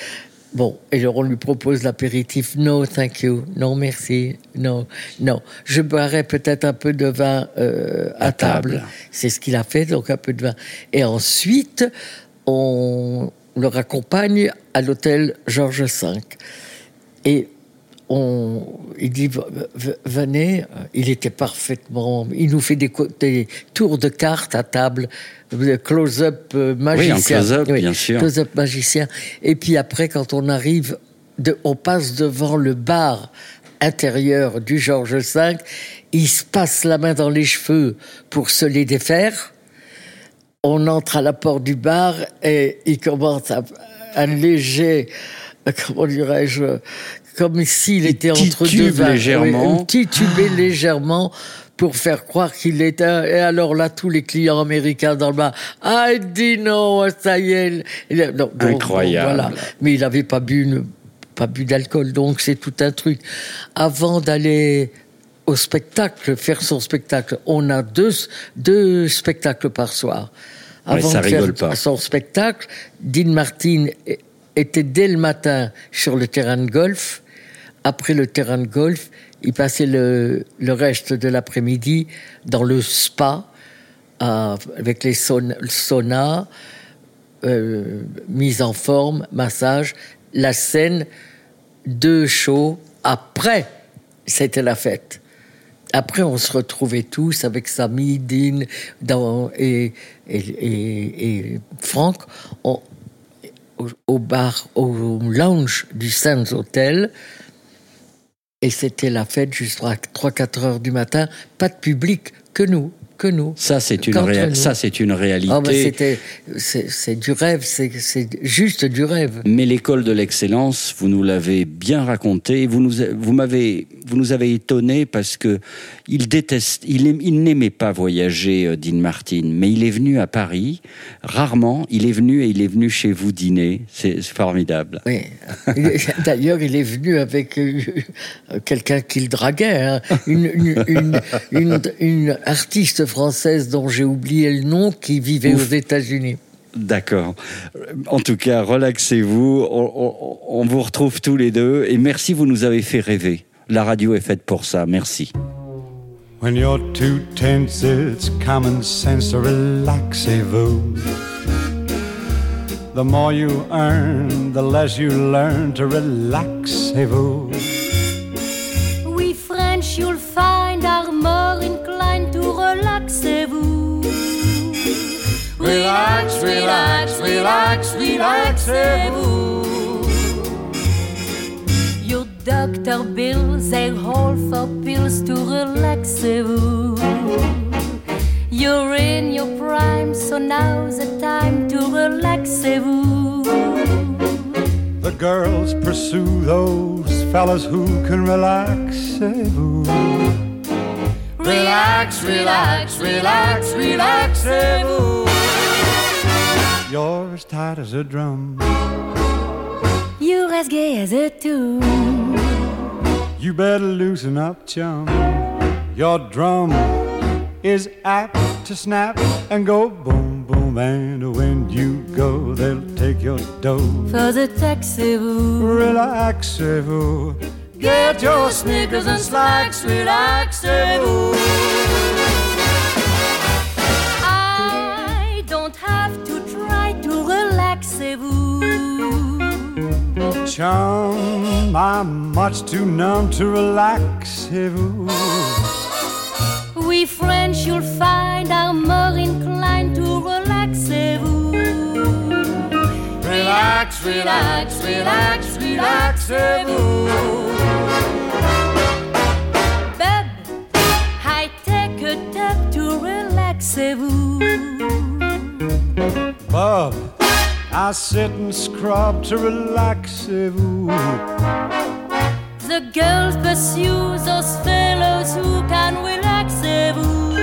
Bon, et alors on lui propose l'apéritif. No, thank you. Non, merci. Non, non. Je boirais peut-être un peu de vin euh, à, À table. table. C'est ce qu'il a fait, donc un peu de vin. Et ensuite, on le raccompagne à l'hôtel Georges V. Et on, il dit, venez, il était parfaitement, il nous fait des, tours de cartes à table, close-up euh, magicien. close-up, bien sûr. Close-up magicien. Et puis après, quand on arrive, de, on passe devant le bar intérieur du Georges V, il se passe la main dans les cheveux pour se les défaire. On entre à la porte du bar et il commence à, un léger, euh, comment dirais-je, comme s'il était entre deux vins. légèrement. Titubé légèrement pour faire croire qu'il était. Et alors là, tous les clients américains dans le bar, ah, il dit non, ça y est. Non, Incroyable. voilà. Mais il n'avait pas bu, une- pas bu d'alcool, donc c'est tout un truc. Avant d'aller au spectacle, faire son spectacle, on a deux, deux spectacles par soir. Ouais, Avant ça de faire pas. son spectacle, Dean Martin était dès le matin sur le terrain de golf. Après le terrain de golf, il passait le, reste de l'après-midi dans le spa à- avec les saun- le sauna, euh, mise en forme, massage, la scène, deux shows. Après, c'était la fête. Après, on se retrouvait tous avec Samy, Dean dans, et, Franck au, au bar, au lounge du Sands Hotel. Et c'était la fête jusqu'à 3-4 heures du matin. Pas de public, que nous, que nous. Ça, c'est une, réa- ça, réalité. Ah, ben, c'est, du rêve, c'est, juste du rêve. Mais l'école de l'excellence, vous nous l'avez bien raconté. Vous nous, vous vous nous avez étonné parce que il déteste, il, aim- il n'aimait pas voyager, euh, Dean Martin, mais il est venu à Paris rarement. Il est venu et il est venu chez vous dîner. C'est formidable. Oui. D'ailleurs, il est venu avec euh, quelqu'un qu'il draguait, hein. une, une, une, une, une artiste française dont j'ai oublié le nom qui vivait Ouf. aux États-Unis. D'accord. En tout cas, relaxez-vous. On, on- on vous retrouve tous les deux. Et merci, vous nous avez fait rêver. La radio est faite pour ça. Merci. When you're too tense, it's common sense to relaxez-vous. The more you earn, the less you learn to relaxez-vous. We French, you'll find are more inclined to relaxez-vous. Relax, relax, relax, relaxez-vous. Your doctor bills, they hold for pills to relax you. You're in your prime, so now's the time to relax you. The girls pursue those fellas who can relaxez-vous. Relax, relax, relax, relaxez-vous. You're as tight as a drum. You're as gay as a tune. You better loosen up, chum. Your drum is apt to snap and go boom, boom. And when you go, they'll take your dough. Faisez taxez-vous, Relaxez-vous. get your sneakers and slacks, relaxez-vous. I don't have to try to relaxez-vous. Chum, I'm much too numb to relaxez-vous. We French, you'll find, are more inclined to relaxez-vous. Relax, relax, relax, relaxez-vous. Bub, I take a tub to relaxez-vous. Bub, I sit and scrub to relaxez-vous. The girls pursue those fellows who can relaxez-vous.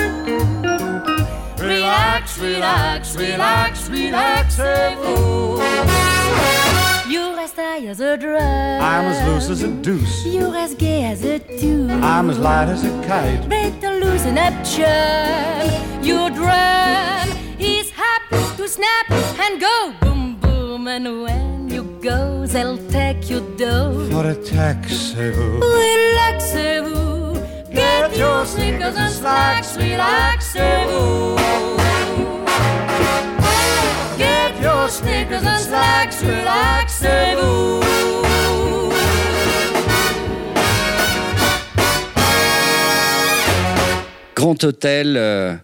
Relax, relax, relax, relaxez-vous. You're as tight as a drum. I'm as loose as a deuce. You're as gay as a tune. I'm as light as a kite. Better loosen up, chum. Your drum is happy to snap and go boom boom. And when you go, they'll take your dough. For a taxez-vous. Relaxez-vous. Get your sneakers and slacks. Relaxez-vous. Get your sneakers and slacks. Relaxez-vous. Grand Hôtel, euh,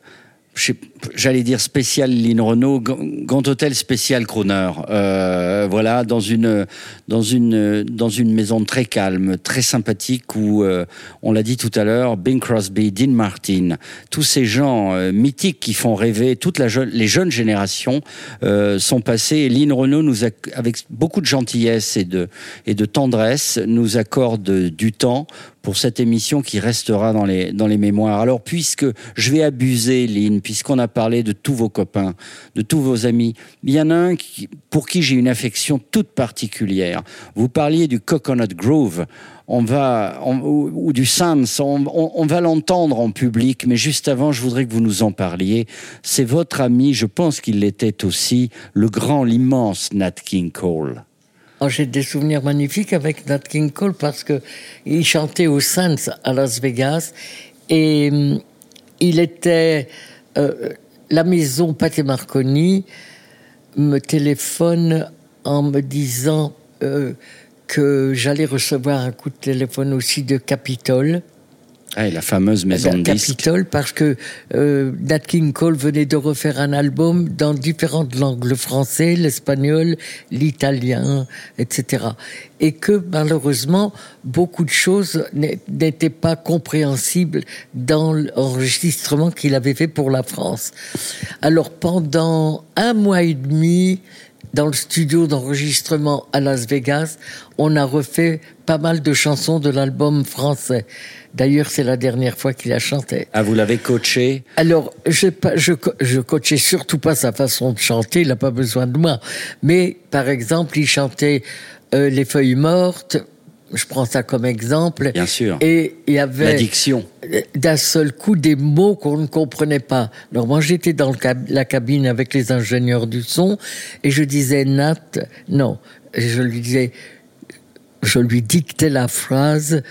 je sais- j'allais dire spécial Lynn Renault, Grand Hôtel spécial Croner. Euh, voilà, dans une, dans, une, dans une maison très calme, très sympathique où, euh, on l'a dit tout à l'heure, Bing Crosby, Dean Martin, tous ces gens euh, mythiques qui font rêver toutes jeune- les jeunes générations sont passés. Et Lynn Renault, nous avec beaucoup de gentillesse et de, et de tendresse, nous accorde du temps pour cette émission qui restera dans les, dans les mémoires. Alors, puisque je vais abuser, Lynn, puisqu'on a parlé de tous vos copains, de tous vos amis, il y en a un pour qui j'ai une affection toute particulière. Vous parliez du Coconut Grove. On va, ou, du Sans, on, va l'entendre en public, mais juste avant, je voudrais que vous nous en parliez. C'est votre ami, je pense qu'il l'était aussi, le grand, l'immense Nat King Cole. Oh, J'ai des souvenirs magnifiques avec Nat King Cole parce que il chantait au Sands à Las Vegas et hum, il était euh, la maison Pathé Marconi me téléphone en me disant euh, que j'allais recevoir un coup de téléphone aussi de Capitole. Ah, et la fameuse maison de disques. Capitole parce que euh, Nat King Cole venait de refaire un album dans différentes langues, le français, l'espagnol, l'italien, etc. Et que malheureusement, beaucoup de choses n'étaient pas compréhensibles dans l'enregistrement qu'il avait fait pour la France. Alors pendant un mois et demi, dans le studio d'enregistrement à Las Vegas, on a refait pas mal de chansons de l'album français. D'ailleurs, c'est la dernière fois qu'il a chanté. Ah, vous l'avez coaché Alors, je, je, je coachais surtout pas sa façon de chanter, il n'a pas besoin de moi. Mais, par exemple, il chantait euh, Les feuilles mortes, je prends ça comme exemple. Bien sûr. Et il y avait L'addiction. d'un seul coup des mots qu'on ne comprenait pas. Alors moi j'étais dans le la cabine avec les ingénieurs du son et je disais Nat, non, Et je lui disais, je lui dictais la phrase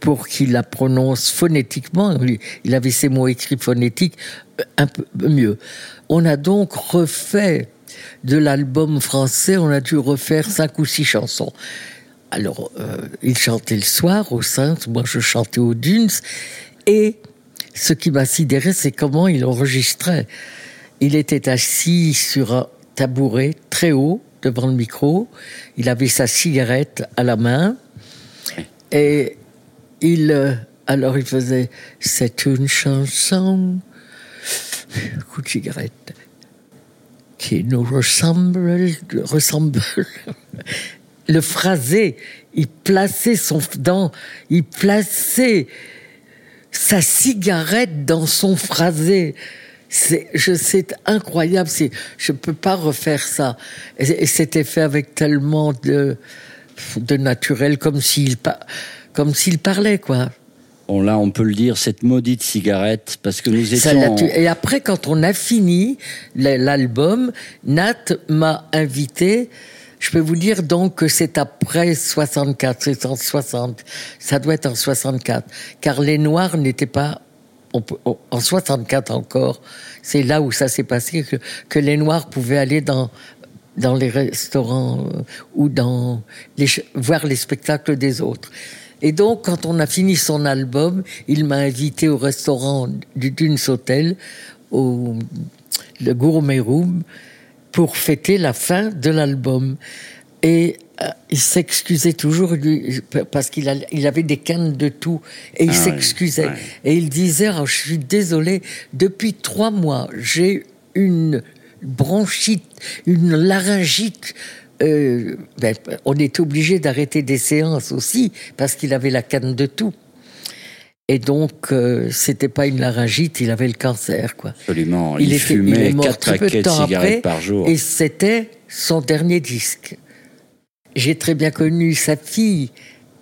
pour qu'il la prononce phonétiquement. Il- avait ses mots écrits phonétiques euh, un peu mieux. On a donc refait de l'album français, on a dû refaire cinq ou six chansons. Alors, euh, il chantait le soir au Saint, moi je chantais aux Dunes, et ce qui m'a sidéré, c'est comment il enregistrait. Il était assis sur un tabouret très haut devant le micro, il avait sa cigarette à la main, et il, euh, alors il faisait C'est une chanson, coup de cigarette, qui nous ressemble, ressemble. Le phrasé, il plaçait son dans, il plaçait sa cigarette dans son phrasé. C'est, je, c'est incroyable. C'est, je peux pas refaire ça. Et, c'était fait avec tellement de, de naturel, comme s'il, pa- comme s'il parlait, quoi. On, là, on peut le dire, cette maudite cigarette, parce que nous étions... Et après, quand on a fini l'album, Nat m'a invité. Je peux vous dire donc que c'est après 64, c'est en 60. Ça doit être en 64. Car les Noirs n'étaient pas, on peut- on- en 64 encore, c'est là où ça s'est passé que, que les Noirs pouvaient aller dans, dans les restaurants euh, ou dans les, voir les spectacles des autres. Et donc, quand on a fini son album, il m'a invité au restaurant du Dunes Hotel, au le Gourmet Room, pour fêter la fin de l'album. Et euh, il s'excusait toujours lui, parce qu'il a- il avait des cannes de tout et il Ah s'excusait. Et il disait oh, Je suis désolé, depuis trois mois, j'ai une bronchite, une laryngite. Euh, ben, on était obligé d'arrêter des séances aussi parce qu'il avait la canne de tout. Et donc, euh, c'était pas une laryngite, il avait le cancer, quoi. Absolument. Il, était- fumait est mort quatre très peu de paquets de temps cigarettes après, par jour. Et c'était son dernier disque. J'ai très bien connu sa fille,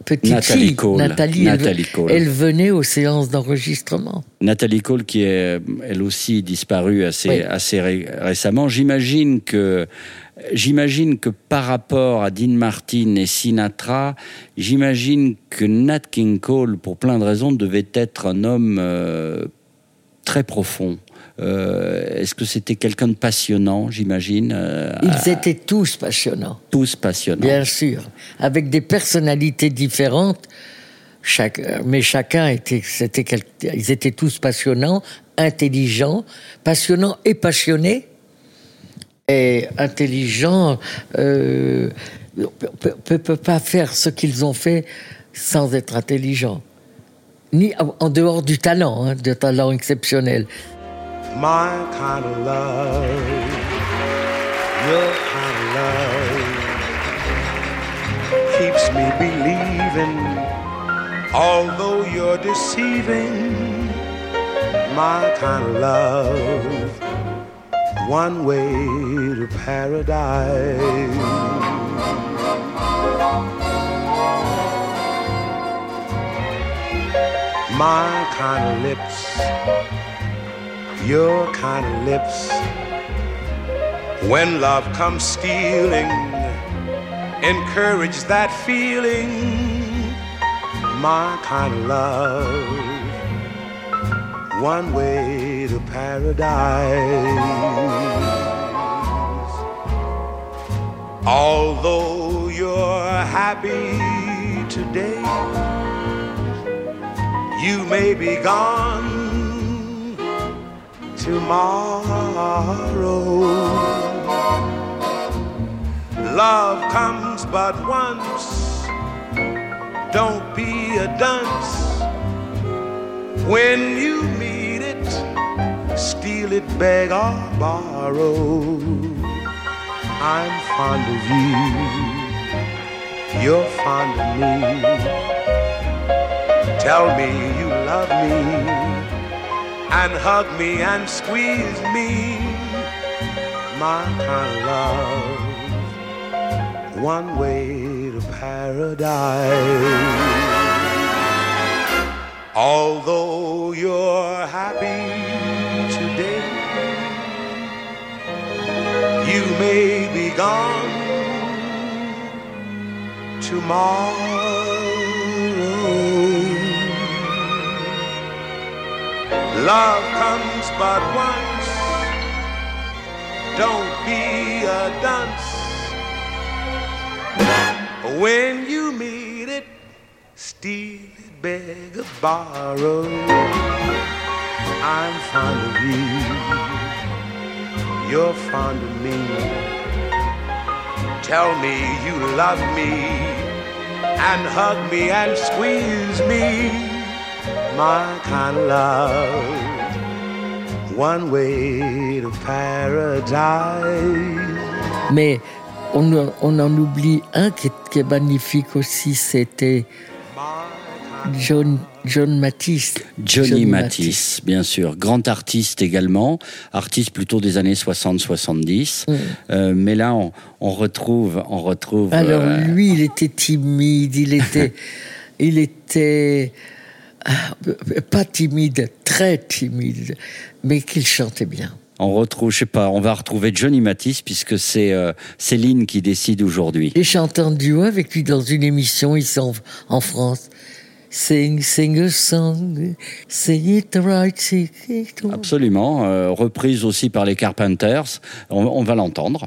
petite Nathalie fille, Cole. Nathalie. Nathalie elle, Cole. elle venait aux séances d'enregistrement. Nathalie Cole, qui est elle aussi disparue assez, Oui. assez ré- récemment. J'imagine que, j'imagine que par rapport à Dean Martin et Sinatra, j'imagine que Nat King Cole, pour plein de raisons, devait être un homme euh, très profond. Euh, Est-ce que c'était quelqu'un de passionnant, j'imagine euh, Ils étaient tous passionnants, Tous passionnants. bien sûr, avec des personnalités différentes. Chaque, mais chacun était, c'était quel- ils étaient tous passionnants, intelligents, passionnants et passionnés. Et intelligents, euh, peut, peut, peut pas faire ce qu'ils ont fait sans être intelligents. Ni en dehors du talent, hein, de talent exceptionnel. My kind of love, your kind of love keeps me believing, although you're deceiving. My kind of love, one way to paradise. My kind of lips your kind of lips. When love comes stealing, encourage that feeling. My kind of love, one way to paradise. Although you're happy today, you may be gone tomorrow. Love comes but once, don't be a dunce. When you meet steal it, beg or borrow. I'm fond of you, you're fond of me. Tell me you love me and hug me and squeeze me, my kind of love, one way to paradise. Although you're happy may be gone tomorrow. Love comes but once. Don't be a dunce. When you meet it, steal it, beg or borrow. I'm fond of you. You're fond of me. Tell me you love me and hug me and squeeze me my kind of love. One way to paradise. Mais on, on en oublie un qui est, qui est magnifique aussi, c'était John, John Matisse. Johnny, Matisse, bien sûr. Grand artiste également, artiste plutôt des années 60-70. Mm. Euh, mais là, on, on retrouve, on retrouve. Alors euh, lui, il était timide, il était, il était pas timide, très timide, mais qu'il chantait bien. On retrouve, je sais pas, on va retrouver Johnny Matisse puisque c'est euh, Céline qui décide aujourd'hui. J'ai chanté en duo avec lui dans une émission ici en, en France. Sing, sing a song, sing it right, sing it. Absolument, euh, reprise aussi par les Carpenters. On, on va l'entendre.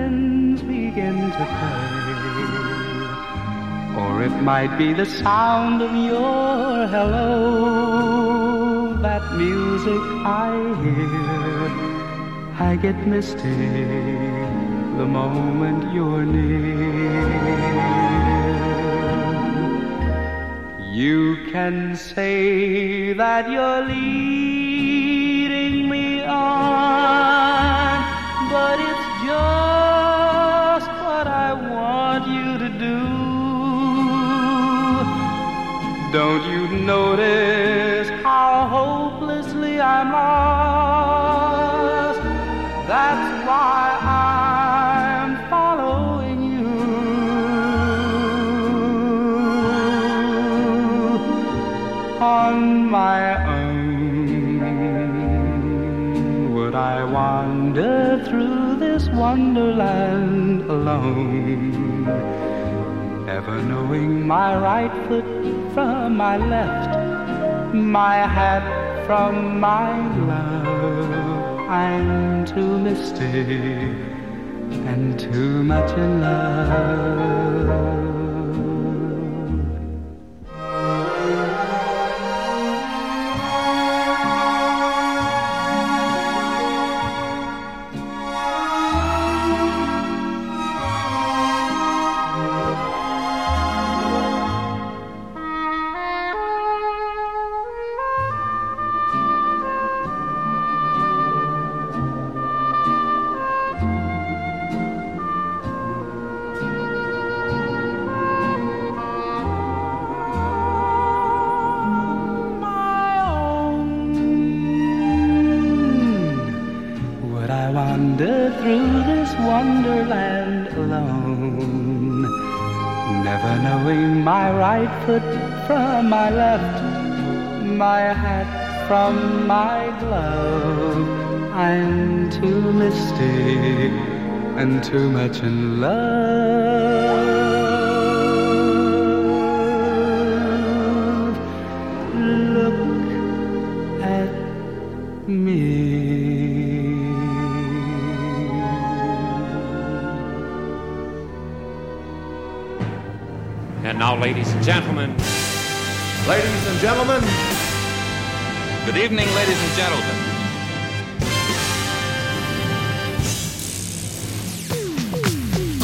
begin to play. Or it might be the sound of your hello, that music I hear. I get misty the moment you're near. You can say that you're leading Don't you notice how hopelessly I'm lost? That's why I'm following you. On my own, would I wander through this wonderland alone? Never knowing my right foot from my left, my hat from my love. I'm too misty and too much in love. Foot from my left, my hat from my glove. I'm too misty and too much in love. Gentlemen, Good evening, ladies and gentlemen.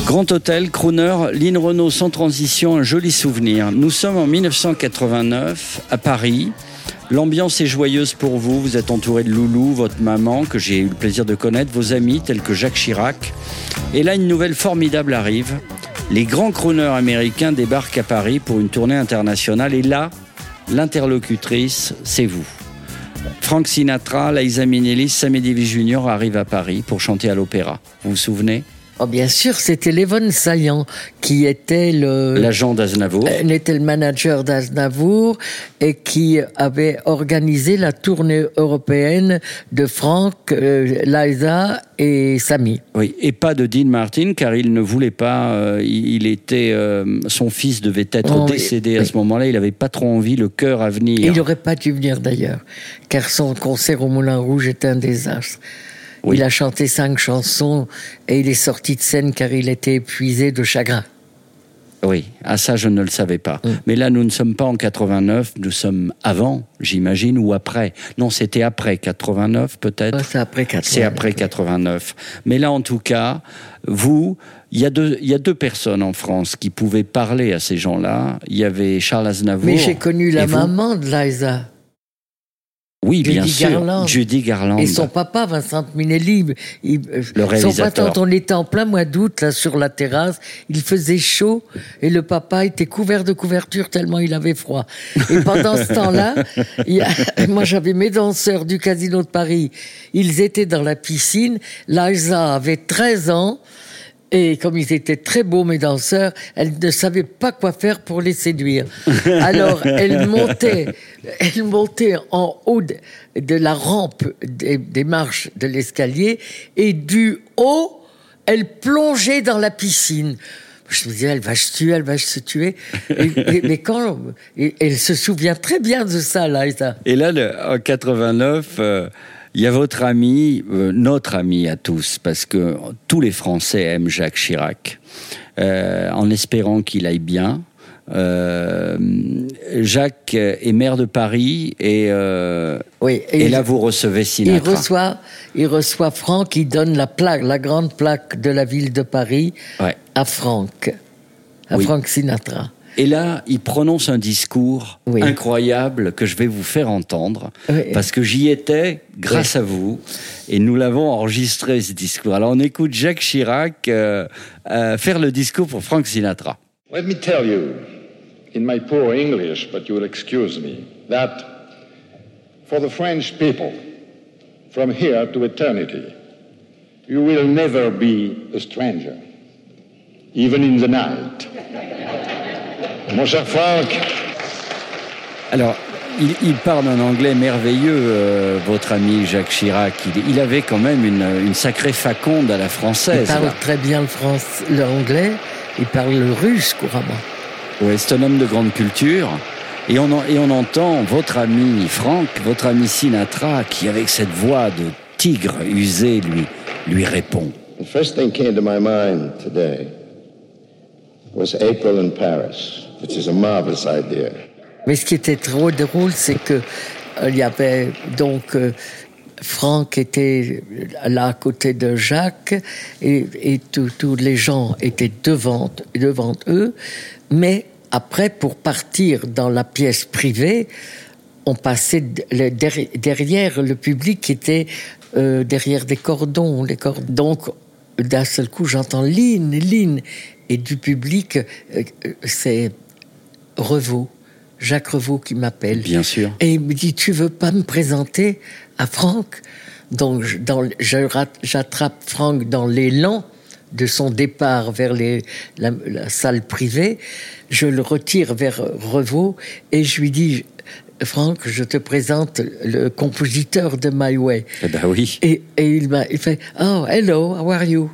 Grand Hôtel, Crooner, Lynn Renault sans transition, un joli souvenir. Nous sommes en 1989 à Paris. L'ambiance est joyeuse pour vous. Vous êtes entouré de Loulou, votre maman, que j'ai eu le plaisir de connaître, vos amis tels que Jacques Chirac. Et là, une nouvelle formidable arrive. Les grands crooners américains débarquent à Paris pour une tournée internationale. Et là, l'interlocutrice, c'est vous. Frank Sinatra, Liza Minnelli, Sammy Davis Jr. arrivent à Paris pour chanter à l'opéra. Vous vous souvenez? Oh, bien sûr, c'était Lévon Saillant qui était le L'agent d'Aznavour. euh, était le manager d'Aznavour et qui avait organisé la tournée européenne de Franck, euh, Liza et Samy. Oui, et pas de Dean Martin, car il ne voulait pas. euh, il était, euh, son fils devait être Oh, oui, décédé à oui. ce moment-là. Il n'avait pas trop envie, le cœur à venir. Il n'aurait pas dû venir d'ailleurs, car son concert au Moulin Rouge était un désastre. Oui. Il a chanté cinq chansons et il est sorti de scène car il était épuisé de chagrin. Oui, à ça je ne le savais pas. Mm. Mais là, nous ne sommes pas en 89, nous sommes avant, j'imagine, ou après. Non, c'était après 89 peut-être. C'est après 89. C'est après 89. Mais là, en tout cas, vous, il y, a deux, il y a deux personnes en France qui pouvaient parler à ces gens-là. Il y avait Charles Aznavour. Mais j'ai connu la maman de Liza. Oui, bien Judy sûr. Garland. Judy Garland. Et son papa, Vincent Minelli, il, euh, Le son réalisateur. papa, on était en plein mois d'août, là, sur la terrasse, il faisait chaud, et le papa était couvert de couverture tellement il avait froid. Et pendant ce temps-là, moi j'avais mes danseurs du Casino de Paris, ils étaient dans la piscine, Liza avait 13 ans, et comme ils étaient très beaux, mes danseurs, elle ne savait pas quoi faire pour les séduire. Alors, elle montait, elle montait en haut de, de la rampe des, des marches de l'escalier et du haut, elle plongeait dans la piscine. Je me disais, elle va se tuer, elle va se tuer. Et- et- mais quand, et- elle se souvient très bien de ça, Liza. Et là, le- en 89, euh, il y a votre ami, euh, notre ami à tous, parce que tous les Français aiment Jacques Chirac, euh, en espérant qu'il aille bien. Euh, Jacques est maire de Paris et, Oui, et, et là il- vous recevez Il Sinatra. reçoit, il reçoit Franck, il donne la plaque, la grande plaque de la ville de Paris Ouais. à Franck, à Oui. Franck Sinatra. Et là, il prononce un discours Oui. incroyable que je vais vous faire entendre, Oui. parce que j'y étais grâce à vous, et nous l'avons enregistré ce discours. Alors on écoute Jacques Chirac euh, euh, faire le discours pour Frank Sinatra. Let me tell you, in my poor English, but you'll excuse me, that for the French people, from here to eternity, you will never be a stranger, even in the night. Mon cher Frank, Alors, il, il parle un anglais merveilleux, euh, votre ami Jacques Chirac. Il, il avait quand même une, une sacrée faconde à la Il française. parle là. très bien le français, l'anglais, il parle le russe couramment. Ouais, c'est un homme de grande culture. Et on, en- et on entend votre ami Franck, votre ami Sinatra, qui avec cette voix de tigre usé lui, lui répond. The first thing came to my mind today was April in Paris, which is a marvelous idea. Mais ce qui était trop drôle, c'est que euh, il y avait donc euh, Franck était là à côté de Jacques et, et tous les gens étaient devant devant eux, mais après pour partir dans la pièce privée, on passait derrière le public qui était euh, derrière des cordons. Donc d'un seul coup, j'entends Lynn, Lynn, et du public, euh, c'est Revaux, Jacques Revaux qui m'appelle. Bien sûr. Et il me dit, tu veux pas me présenter à Franck? Donc, j'attrape Franck dans l'élan de son départ vers les, la, la salle privée. Je le retire vers Revaux et je lui dis, Franck, je te présente le compositeur de My Way. Eh ben oui. Et, et il m'a fait Oh, hello, how are you?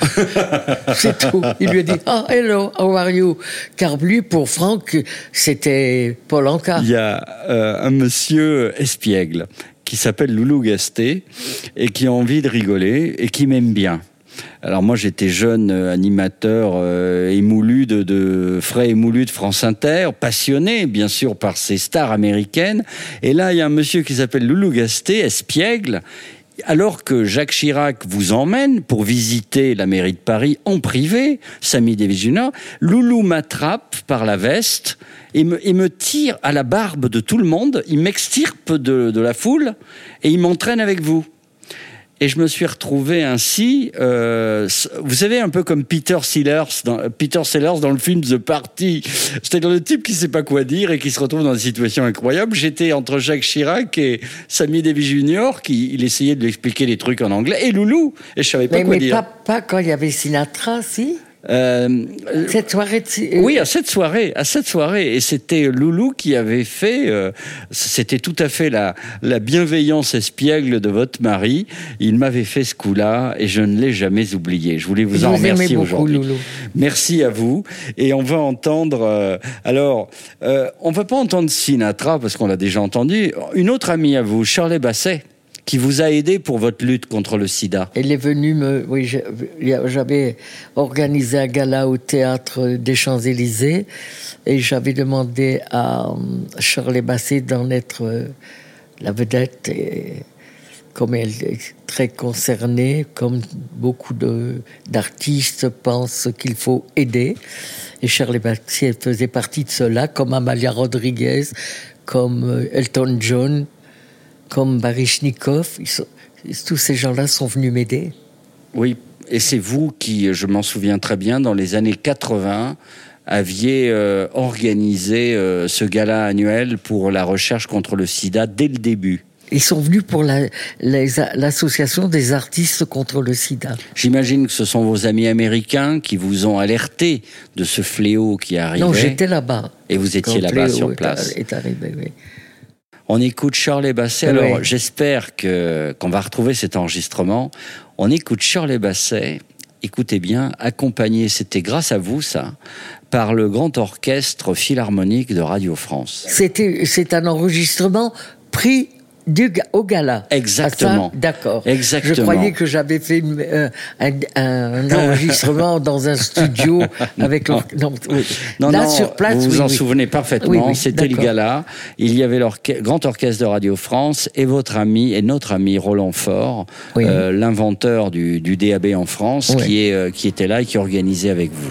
C'est tout. Il lui a dit Oh, hello, how are you? Car lui, pour Franck, c'était Paul Anka. Il y a euh, un monsieur espiègle qui s'appelle Loulou Gasté et qui a envie de rigoler et qui m'aime bien. Alors moi j'étais jeune euh, animateur euh, émoulu de, de émoulu de France Inter, passionné bien sûr par ces stars américaines. Et là il y a un monsieur qui s'appelle Loulou Gasté, espiègle. Alors que Jacques Chirac vous emmène pour visiter la mairie de Paris en privé, Samy Jr., Loulou m'attrape par la veste et me, tire à la barbe de tout le monde, il m'extirpe de la foule et il m'entraîne avec vous. Et je me suis retrouvé ainsi, euh, vous savez, un peu comme Peter Sellers, dans, Peter Sellers dans le film The Party. C'est-à-dire le type qui sait pas quoi dire et qui se retrouve dans une situation incroyable. J'étais entre Jacques Chirac et Sammy Davis Jr., qui il essayait de lui expliquer des trucs en anglais, et Loulou. Et je savais pas Mais, quoi mais dire. pas, pas quand il y avait Sinatra, si? Euh, Cette soirée de... Si- oui, à cette soirée, à cette soirée, et c'était Loulou qui avait fait. euh, c'était tout à fait la, la bienveillance espiègle de votre mari. Il m'avait fait ce coup-là, et je ne l'ai jamais oublié. Je voulais vous en remercier beaucoup, aujourd'hui. Loulou. Merci à vous. Et on va entendre. euh, alors, euh, on va pas entendre Sinatra parce qu'on l'a déjà entendu. Une autre amie à vous, Shirley Basset, qui vous a aidé pour votre lutte contre le sida. Elle est venue me. Oui, j'avais organisé un gala au théâtre des Champs-Élysées et j'avais demandé à Charles Basset d'en être la vedette. Et comme elle est très concernée, comme beaucoup d'artistes pensent qu'il faut aider. Et Charlie Baxier faisait partie de cela, comme Amalia Rodriguez, comme euh, Elton John, comme Baryshnikov. Tous ces gens-là sont venus m'aider. Oui, et c'est vous qui, je m'en souviens très bien, dans les années 80, aviez euh, organisé euh, ce gala annuel pour la recherche contre le sida dès le début. Ils sont venus pour l'association des artistes contre le sida. J'imagine que ce sont vos amis américains qui vous ont alerté de ce fléau qui arrivait. Non, j'étais là-bas. Et vous étiez là-bas sur place. Est arrivé, oui. On écoute Charles Basset. Alors, j'espère que qu'on va retrouver cet enregistrement. On écoute Charles Basset. Écoutez bien, accompagné, c'était grâce à vous ça, par le grand orchestre philharmonique de Radio France. C'était, c'est un enregistrement pris du, au gala. Exactement. D'accord. Exactement. Je croyais que j'avais fait euh, un, enregistrement dans un studio avec non, non, Là, sur place, vous vous en souvenez parfaitement. C'était le gala. Il y avait le grand orchestre de Radio France et votre ami et notre ami Roland Faure, euh, l'inventeur du, du, DAB en France, qui est euh, qui était là et qui organisait avec vous.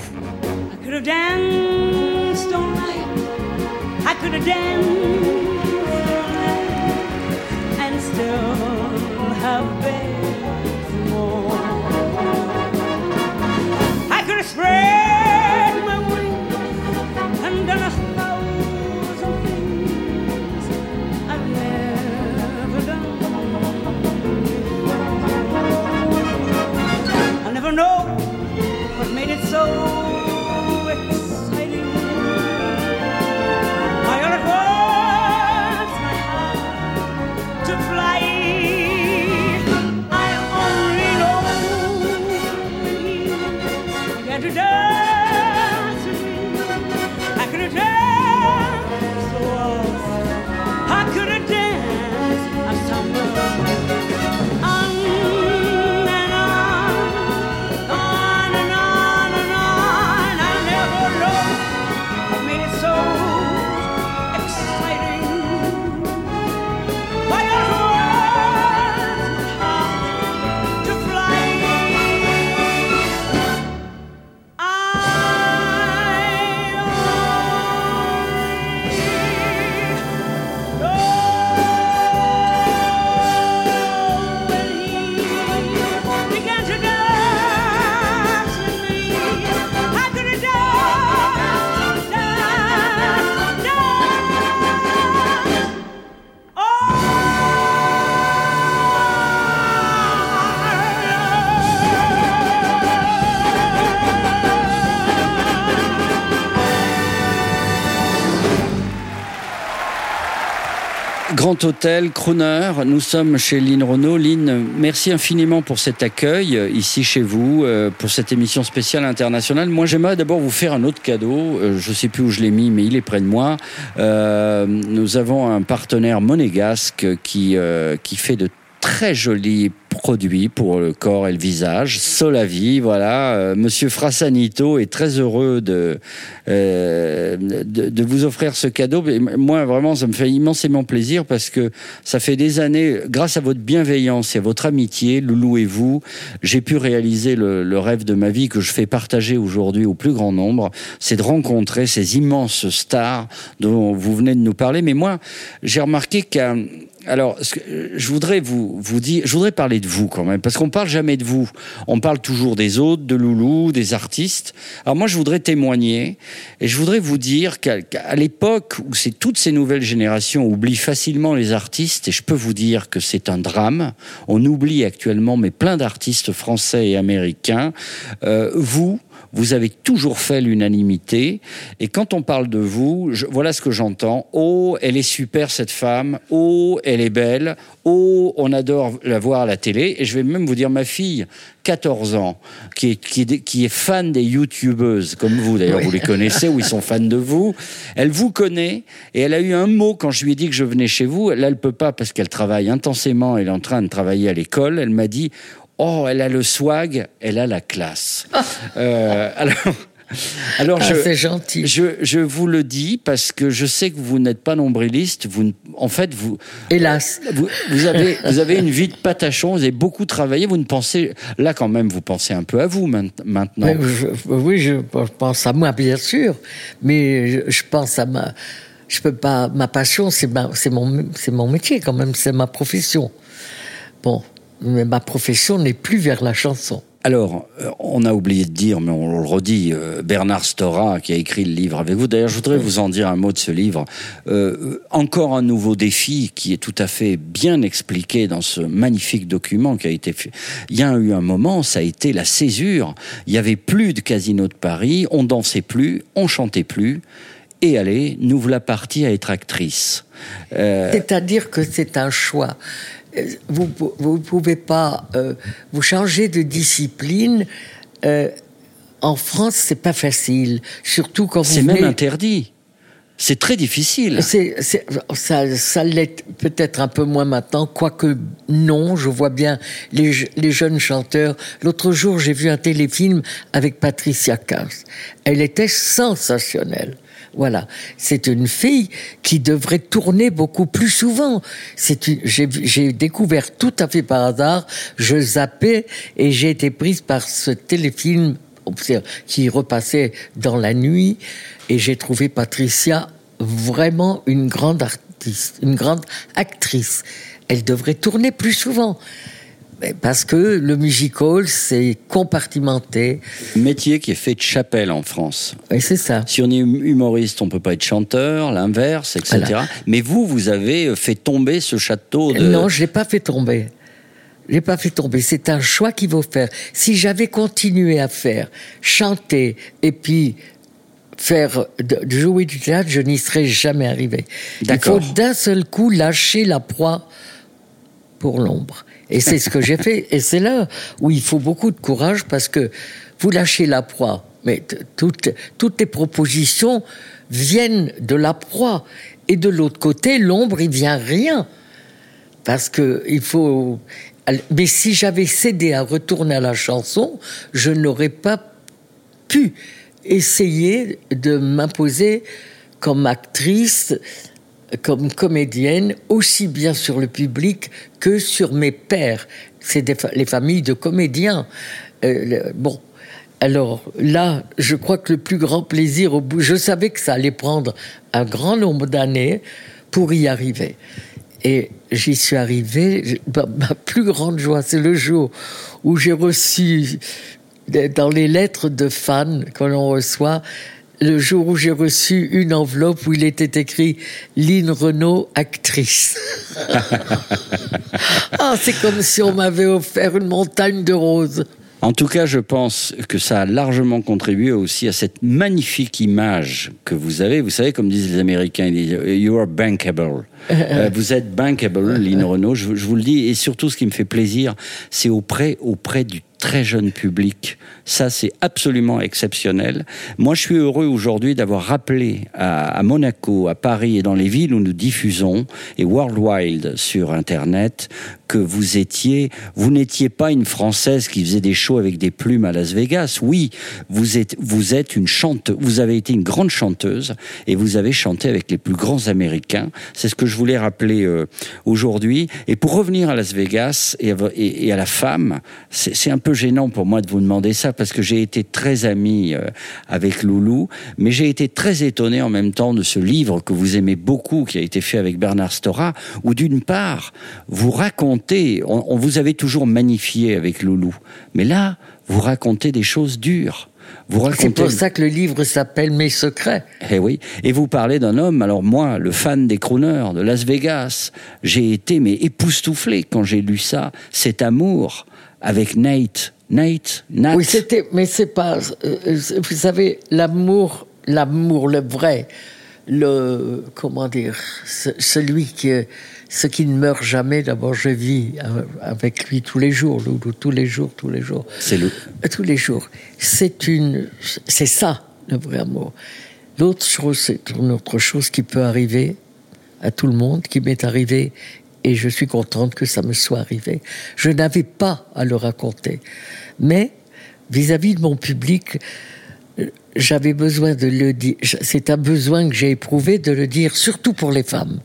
Grand Hôtel, Crooner. Nous sommes chez Lynn Renault. Lynn, merci infiniment pour cet accueil euh, ici chez vous, euh, pour cette émission spéciale internationale. Moi, j'aimerais d'abord vous faire un autre cadeau. Euh, je ne sais plus où je l'ai mis, mais il est près de moi. nous avons un partenaire monégasque qui, qui fait de très jolis produit pour le corps et le visage. Solavi, voilà. Euh, Monsieur Frassanito est très heureux de, euh, de, de, vous offrir ce cadeau. Moi, vraiment, ça me fait immensément plaisir parce que ça fait des années, grâce à votre bienveillance et à votre amitié, Loulou et vous, j'ai pu réaliser le, le, rêve de ma vie que je fais partager aujourd'hui au plus grand nombre. C'est de rencontrer ces immenses stars dont vous venez de nous parler. Mais moi, j'ai remarqué qu'à alors, je voudrais vous, vous dire, je voudrais parler de vous quand même, parce qu'on parle jamais de vous. On parle toujours des autres, de Loulou, des artistes. Alors moi, je voudrais témoigner et je voudrais vous dire qu'à l'époque où c'est toutes ces nouvelles générations oublient facilement les artistes, et je peux vous dire que c'est un drame. On oublie actuellement, mais plein d'artistes français et américains. Euh, vous, vous avez toujours fait l'unanimité. Et quand on parle de vous, je- voilà ce que j'entends. Oh, elle est super cette femme. Oh, elle est belle. Oh, on adore la voir à la télé. Et je vais même vous dire, ma fille, 14 ans, qui est, qui est, qui est fan des youtubeuses, comme vous d'ailleurs, Oui. vous les connaissez ou ils sont fans de vous. Elle vous connaît et elle a eu un mot quand je lui ai dit que je venais chez vous. Là, elle peut pas parce qu'elle travaille intensément. Elle est en train de travailler à l'école. Elle m'a dit Oh, elle a le swag, elle a la classe. Euh, alors. Alors Ah, je, c'est gentil. Je, je vous le dis parce que je sais que vous n'êtes pas nombriliste. Vous, en fait, vous, hélas, vous, vous avez, vous avez une vie de patachon. Vous avez beaucoup travaillé. Vous ne pensez, là quand même, vous pensez un peu à vous maint- maintenant. Je- oui, je pense à moi, bien sûr, mais je, je pense à ma. Je peux pas. Ma passion, c'est mon, c'est mon métier quand même, c'est ma profession. Bon, mais ma profession n'est plus vers la chanson. Alors, euh, on a oublié de dire, mais on le redit, euh, Bernard Stora, qui a écrit le livre avec vous. D'ailleurs, je voudrais vous en dire un mot de ce livre. Euh, encore un nouveau défi qui est tout à fait bien expliqué dans ce magnifique document qui a été fait. Il y a eu un moment, ça a été la césure. Il y avait plus de casino de Paris, on dansait plus, on chantait plus. Et allez, nous voilà partis à être actrice. Euh, C'est-à-dire que c'est un choix. Vous ne pouvez pas euh, vous changer de discipline. Euh, en France, c'est pas facile, surtout quand vous c'est venez. même interdit. C'est très difficile. C'est, c'est- ça, ça l'est peut-être un peu moins maintenant, quoique non, je vois bien les jeunes chanteurs. L'autre jour, j'ai vu un téléfilm avec Patricia Cass. Elle était sensationnelle. Voilà, c'est une fille qui devrait tourner beaucoup plus souvent. C'est j'ai découvert tout à fait par hasard, je zappais et j'ai été prise par ce téléfilm qui repassait dans la nuit et j'ai trouvé Patricia vraiment une grande artiste, une grande actrice. Elle devrait tourner plus souvent. Mais Parce que le musical, c'est compartimenté. Métier qui est fait de chapelle en France. Et c'est ça. Si on est hum- humoriste, on peut pas être chanteur, l'inverse, etc. Voilà. Mais vous, vous avez fait tomber ce château de... Non, je l'ai pas fait tomber. Je l'ai pas fait tomber. C'est un choix qu'il faut faire. Si j'avais continué à faire, chanter et puis faire de, jouer du théâtre, je n'y serais jamais arrivé. Il faut d'un seul coup lâcher la proie pour l'ombre. Et c'est ce que j'ai fait. Et c'est là où il faut beaucoup de courage parce que vous lâchez la proie. Mais toutes, toutes les propositions viennent de la proie. Et de l'autre côté, l'ombre, il vient rien. Parce que il faut. Mais si j'avais cédé à retourner à la chanson, je n'aurais pas pu essayer de m'imposer comme actrice, comme comédienne, aussi bien sur le public que sur mes pères. C'est les familles de comédiens. Euh, bon. Alors là, je crois que le plus grand plaisir, au bout, je savais que ça allait prendre un grand nombre d'années pour y arriver. Et j'y suis arrivé. Je- Ma, plus grande joie, c'est le jour où j'ai reçu, dans les lettres de fans que l'on reçoit, le jour où j'ai reçu une enveloppe où il était écrit Lynn Renault, actrice. ah, c'est comme si on m'avait offert une montagne de roses. En tout cas, je pense que ça a largement contribué aussi à cette magnifique image que vous avez. Vous savez, comme disent les Américains, You are bankable. Euh, vous êtes bankable, Lynn Renault, je, vous le dis. Et surtout, ce qui me fait plaisir, c'est auprès, auprès du très jeune public. Ça, c'est absolument exceptionnel. Moi, je suis heureux aujourd'hui d'avoir rappelé à, à Monaco, à Paris et dans les villes où nous diffusons, et Worldwide sur Internet, que vous étiez, vous n'étiez pas une Française qui faisait des shows avec des plumes à Las Vegas. Oui, vous êtes, vous êtes une chanteuse, vous avez été une grande chanteuse et vous avez chanté avec les plus grands Américains. C'est ce que je voulais rappeler euh, aujourd'hui. Et pour revenir à Las Vegas et à, la femme, c'est c'est un peu gênant pour moi de vous demander ça parce que j'ai été très ami euh, avec Loulou, mais j'ai été très étonné en même temps de ce livre que vous aimez beaucoup, qui a été fait avec Bernard Stora, où d'une part, vous racontez, on, on vous avait toujours magnifié avec Loulou, mais là, vous racontez des choses dures. Vous C'est racontez pour ça que le livre s'appelle Mes secrets. eh oui. Et vous parlez d'un homme, alors moi, le fan des crooners de Las Vegas, j'ai été mais époustouflé quand j'ai lu ça, cet amour avec Nate Nate, Nat? Oui, c'était, mais c'est pas. euh, euh, vous savez, l'amour, l'amour, le vrai, le comment dire, ce- celui qui, est- ce qui ne meurt jamais. D'abord, je vis euh, avec lui tous les jours, Loulou, tous les jours, tous les jours. C'est le. Euh, tous les jours. C'est une, c'est ça le vrai amour. L'autre chose, c'est une autre chose qui peut arriver à tout le monde, qui m'est arrivé, et je suis contente que ça me soit arrivé. Je n'avais pas à le raconter, mais vis-à-vis de mon public, euh, j'avais besoin de le dire. C'est un besoin que j'ai éprouvé de le dire, surtout pour les femmes.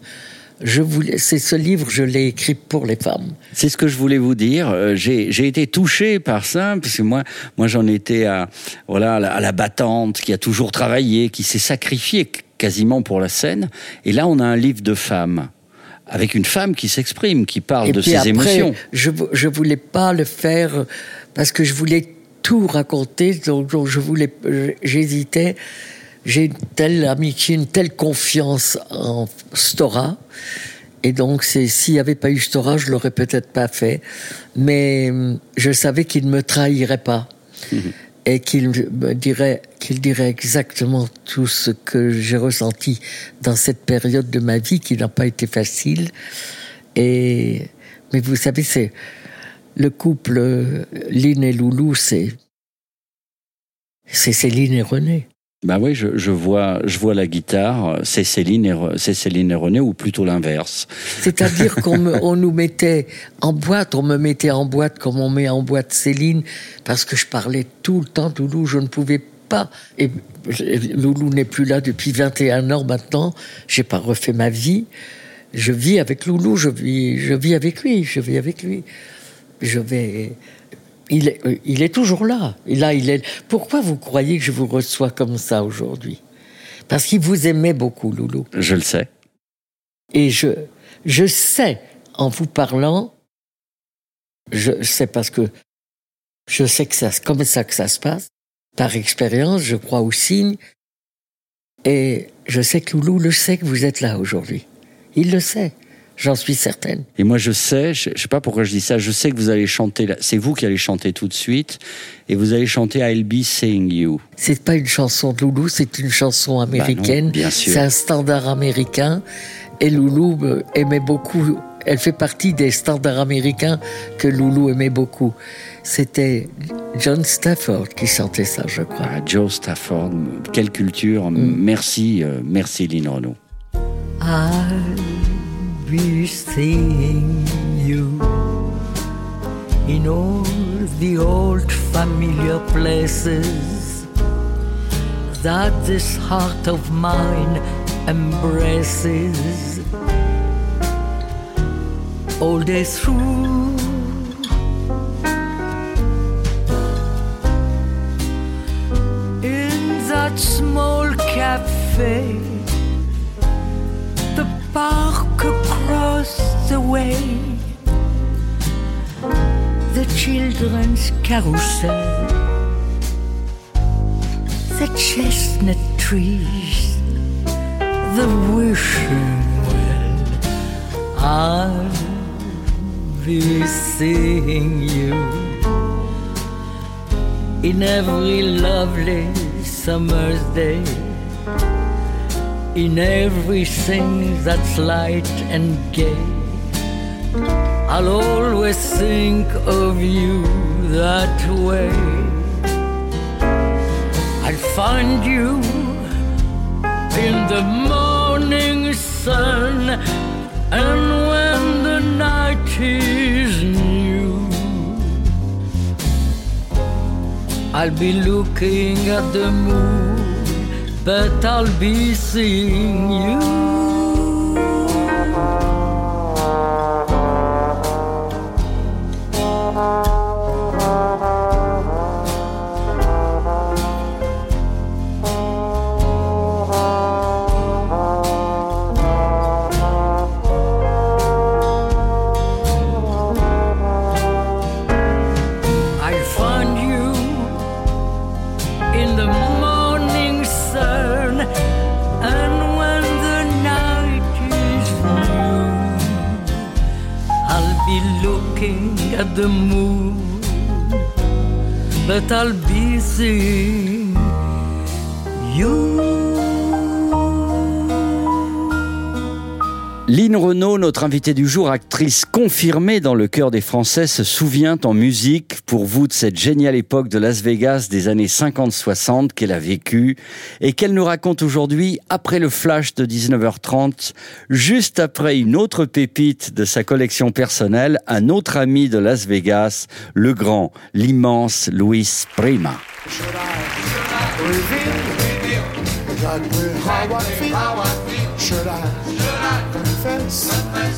Je voulais, c'est ce livre, je l'ai écrit pour les femmes. C'est ce que je voulais vous dire. Euh, J'ai été touché par ça parce que moi, moi j'en étais à voilà à la, à la battante qui a toujours travaillé, qui s'est sacrifiée qu- quasiment pour la scène. Et là, on a un livre de femmes avec une femme qui s'exprime, qui parle Et de puis ses après, émotions. Je je voulais pas le faire parce que je voulais tout raconter, donc, donc je voulais, j'hésitais. J'ai une telle amitié, une telle confiance en Stora. Et donc, s'il n'y avait pas eu Stora, je l'aurais peut-être pas fait. Mais hum, je savais qu'il ne me trahirait pas. Et qu'il me dirait, qu'il dirait exactement tout ce que j'ai ressenti dans cette période de ma vie qui n'a pas été facile. Et, mais vous savez, c'est le couple euh, Lynn et Loulou, c'est, c'est Céline et René. Bah oui, je, je vois, je vois la guitare. C'est Céline et c'est Céline et René ou plutôt l'inverse? C'est-à-dire qu'on me- on nous mettait en boîte, on me mettait en boîte comme on met en boîte Céline, parce que je parlais tout le temps, Loulou, je ne pouvais pas. Et Loulou n'est plus là depuis 21 ans maintenant, j'ai pas refait ma vie. Je vis avec Loulou, je vis, je vis avec lui, je vis avec lui. Je vais. Il est, euh, il est toujours là. Et là, il est. Pourquoi vous croyez que je vous reçois comme ça aujourd'hui? Parce qu'il vous aimait beaucoup, Loulou. Je le sais. Et je, je sais, en vous parlant, je sais parce que je sais que c'est comme ça que ça se passe. Par expérience, je crois aux signes. Et je sais que Loulou le sait que vous êtes là aujourd'hui. Il le sait. J'en suis certaine. Et moi, je sais, je, je sais pas pourquoi je dis ça, je sais que vous allez chanter, c'est vous qui allez chanter tout de suite, et vous allez chanter I'll Be Seeing You. C'est pas une chanson de Loulou, c'est une chanson américaine. Bah bien sûr. C'est un standard américain. Et Loulou aimait beaucoup. Elle fait partie des standards américains que Loulou aimait beaucoup. C'était John Stafford qui chantait ça, je crois. Ah, Joe Stafford, quelle culture, merci, euh, merci Lynn Renaud. I'll be seeing you in all the old familiar places that this heart of mine embraces all day through. In that small cafe the way, the children's carousel, the chestnut trees, the wishing well. I'll be seeing you in every lovely summer's day in everything that's light and gay. I'll always think of you that way. I'll find you in the morning sun, and when the night is new, I'll be looking at the moon but I'll be seeing you. d'amour, moon, but I'll be. Lynn Renault, notre invitée du jour, actrice confirmée dans le cœur des Français, se souvient en musique pour vous de cette géniale époque de Las Vegas des années 50-60 qu'elle a vécue et qu'elle nous raconte aujourd'hui après le flash de 19h30, juste après une autre pépite de sa collection personnelle, un autre ami de Las Vegas, le grand, l'immense Luis Prima. Confess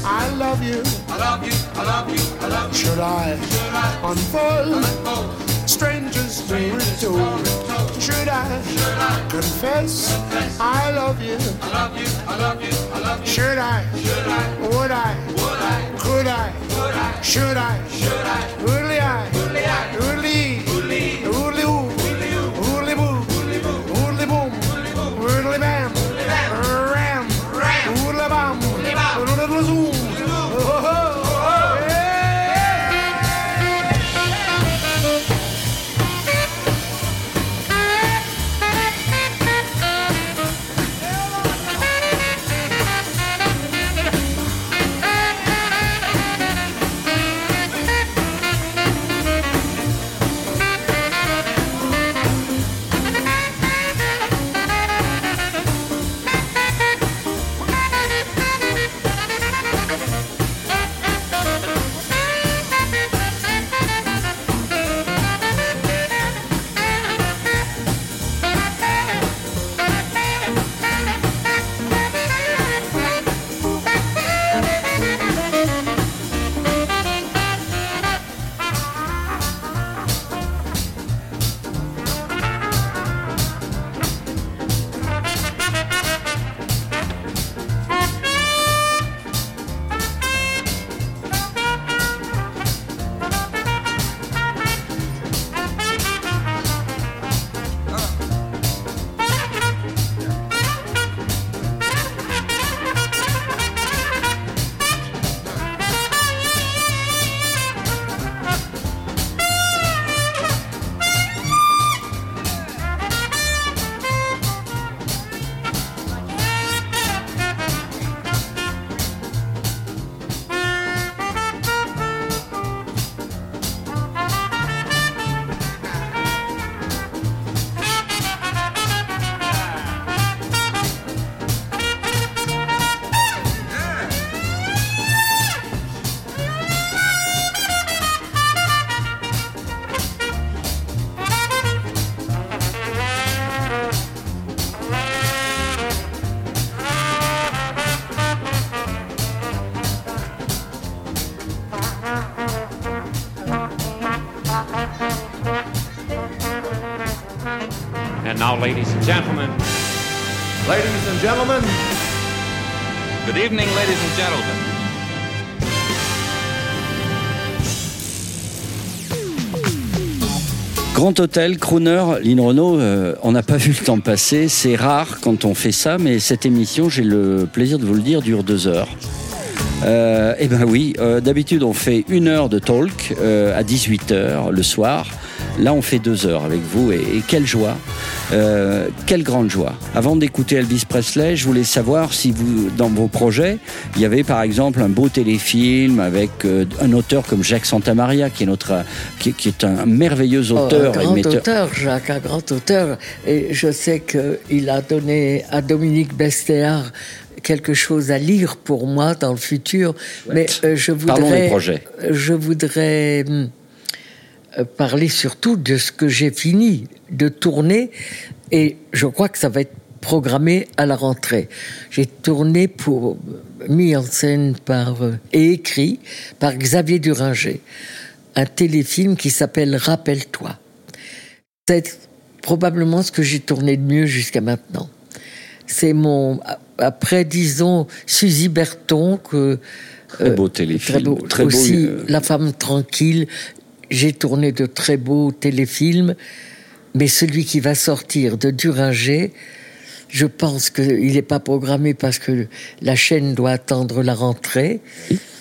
I love you? I love you, I love you, I love you. Should I unfold strangers territory? Should I confess I love you? I love you, I love you, I love you. Should I? Would I? Could I? Should I? Would I? Would I? Would Grand Hôtel, Crooner, Lynn Renault, euh, on n'a pas vu le temps passer. C'est rare quand on fait ça, mais cette émission, j'ai le plaisir de vous le dire, dure deux heures. Euh, eh ben oui, euh, d'habitude on fait une heure de talk à 18h le soir. Là on fait deux heures avec vous et, et quelle joie, quelle grande joie. Avant d'écouter Elvis Presley, je voulais savoir si vous, dans vos projets, il y avait par exemple un beau téléfilm avec euh, un auteur comme Jacques Santamaria qui est notre, qui, qui est un merveilleux auteur. Oh, un grand auteur, Jacques, un grand auteur. Et je sais qu'il a donné à Dominique Bestéard quelque chose à lire pour moi dans le futur. Mais euh, je Parlons voudrais, des projets. je voudrais hum, euh, parler surtout de ce que j'ai fini de tourner. Et je crois que ça va être programmé à la rentrée. J'ai tourné pour mis en scène par euh, et écrit par Xavier Duringer un téléfilm qui s'appelle Rappelle-toi. C'est probablement ce que j'ai tourné de mieux jusqu'à maintenant. C'est mon après disons Suzy Berton que Très beau téléfilm, très beau, très beau, aussi euh, La femme tranquille. J'ai tourné de très beaux téléfilms, mais celui qui va sortir de Duringer, je pense qu'il n'est pas programmé parce que la chaîne doit attendre la rentrée.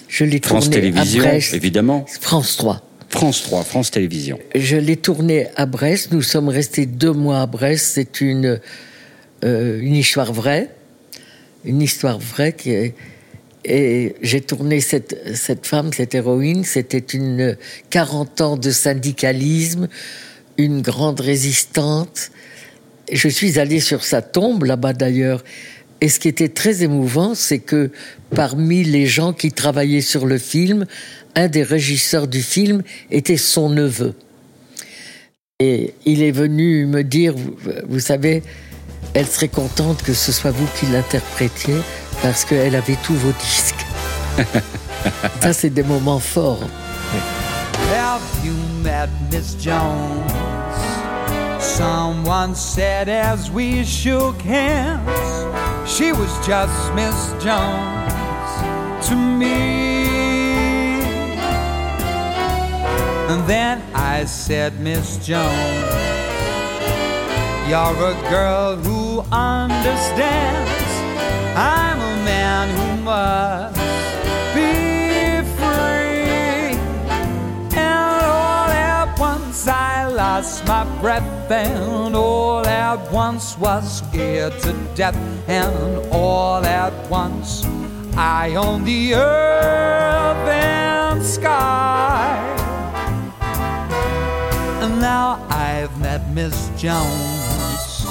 Je l'ai France tourné Télévisions, à Brest, évidemment. France 3. France 3, France Télévisions. Je l'ai tourné à Brest. Nous sommes restés deux mois à Brest. C'est une, euh, une histoire vraie. Une histoire vraie qui est- Et j'ai tourné cette, cette femme, cette héroïne. C'était une 40 ans de syndicalisme, une grande résistante. Je suis allé sur sa tombe là-bas d'ailleurs. Et ce qui était très émouvant, c'est que parmi les gens qui travaillaient sur le film, un des régisseurs du film était son neveu. Et il est venu me dire, vous, vous savez, elle serait contente que ce soit vous qui l'interprétiez parce qu'elle avait tous vos disques. Ça, c'est des moments forts. Have you met Miss Jones? Someone said as we shook hands, she was just Miss Jones to me. And then I said, Miss Jones, you're a girl who understands. I'm a man who must Lost my breath, and all at once was scared to death, and all at once I own the earth and sky. And now I've met Miss Jones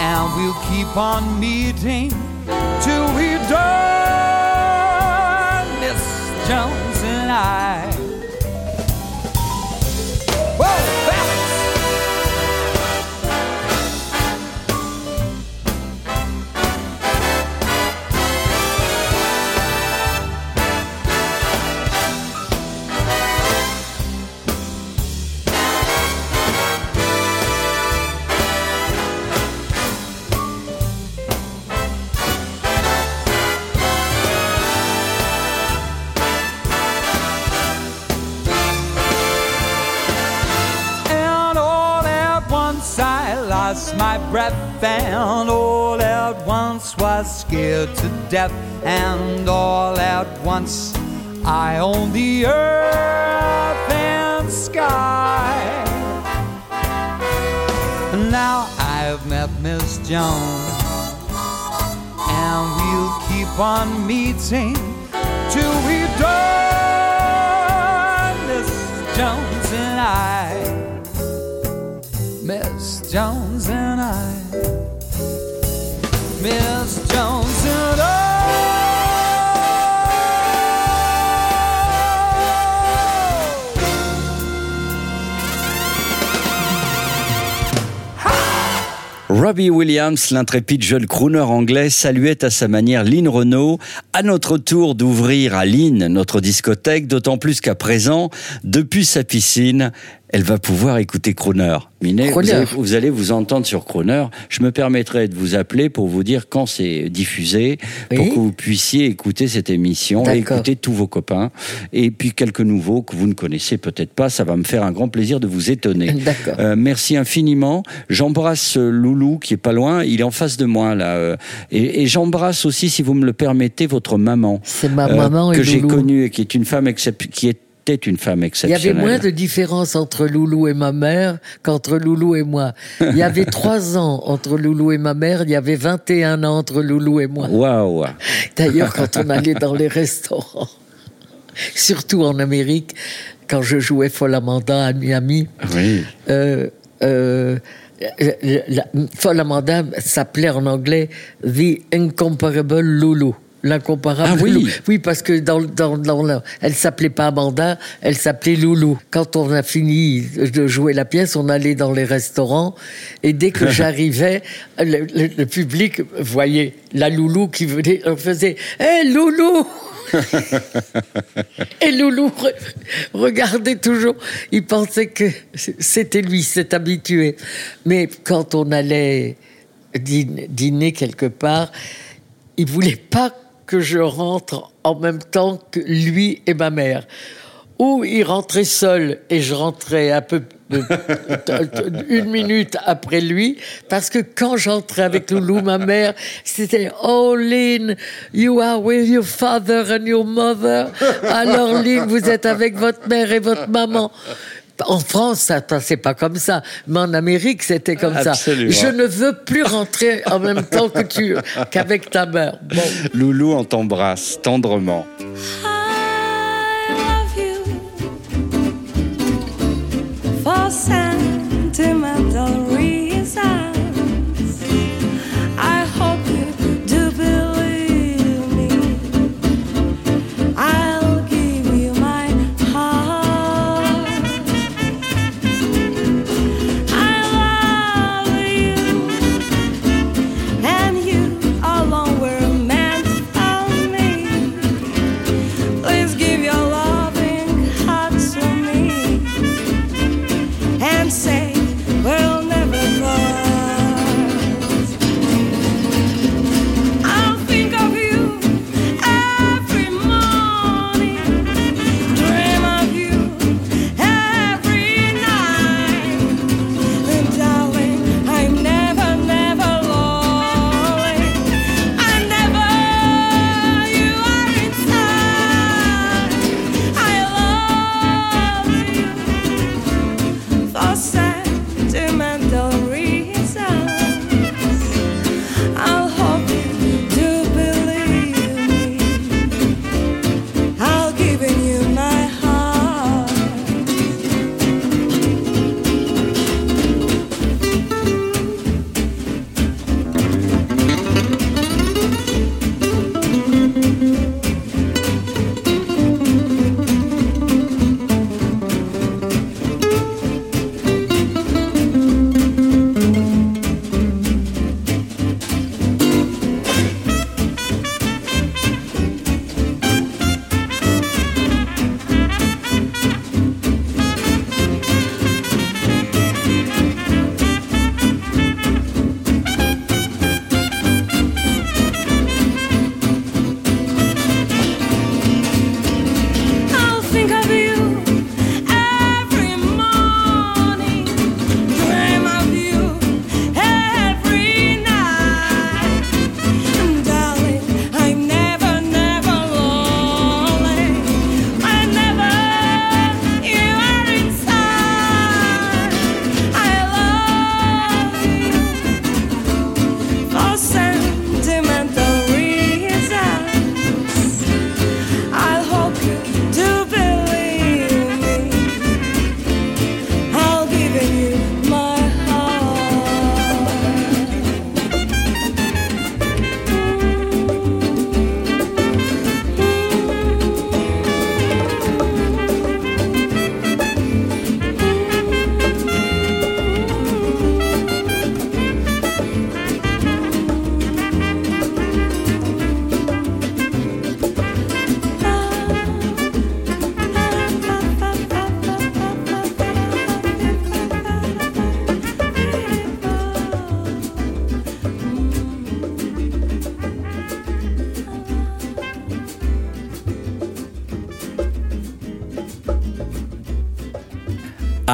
and we'll keep on meeting till we done, Miss Jones and I. Oh, breath, and all at once was scared to death, and all at once I own the earth and sky. Now I've met Miss Jones, and we'll keep on meeting till we die. Miss Jones and I. Miss Jones and I. Robbie Williams, l'intrépide jeune crooner anglais, saluait à sa manière Lynn Renault. À notre tour d'ouvrir à Lynn notre discothèque, d'autant plus qu'à présent, depuis sa piscine, elle va pouvoir écouter Crooner. Minet, vous allez, vous allez vous entendre sur Crooner. Je me permettrai de vous appeler pour vous dire quand c'est diffusé, pour Oui. que vous puissiez écouter cette émission et écouter tous vos copains. Et puis quelques nouveaux que vous ne connaissez peut-être pas. Ça va me faire un grand plaisir de vous étonner. D'accord. Euh, merci infiniment. J'embrasse euh, Loulou qui est pas loin. Il est en face de moi là. euh, et et j'embrasse aussi, si vous me le permettez, votre maman. C'est ma maman et que j'ai connue et qui est une femme qui une femme Il y exceptionnelle. avait moins de différence entre Loulou et ma mère qu'entre Loulou et moi. Il y avait trois ans entre Loulou et ma mère, il y avait 21 ans entre Loulou et moi. Waouh. D'ailleurs, quand on allait dans les restaurants, surtout en Amérique, quand je jouais Folle Amanda à Miami, Oui. euh, euh, la- la- Folle Amanda s'appelait en anglais The Incomparable Loulou. L'incomparable Ah oui. Loulou. Oui, parce que dans, dans, dans la- elle s'appelait pas Amanda, elle s'appelait Loulou. Quand on a fini de jouer la pièce, on allait dans les restaurants et dès que j'arrivais, le, le- le public voyait la Loulou qui venait, on faisait Hé Loulou Et Loulou re- regardait toujours. Il pensait que c'était lui, s'est habitué. Mais quand on allait dîner, dîner quelque part, il voulait pas que je rentre en même temps que lui et ma mère. ou il rentrait seul et je rentrais un peu une minute après lui, parce que quand j'entrais avec Loulou, ma mère, c'était Oh Lynn, you are with your father and your mother. Alors Lynn, vous êtes avec votre mère et votre maman. En France, ça passait pas comme ça, mais en Amérique, c'était comme Absolument. ça. Je ne veux plus rentrer en même temps que tu, qu'avec ta mère. Bon. Loulou, on t'embrasse tendrement.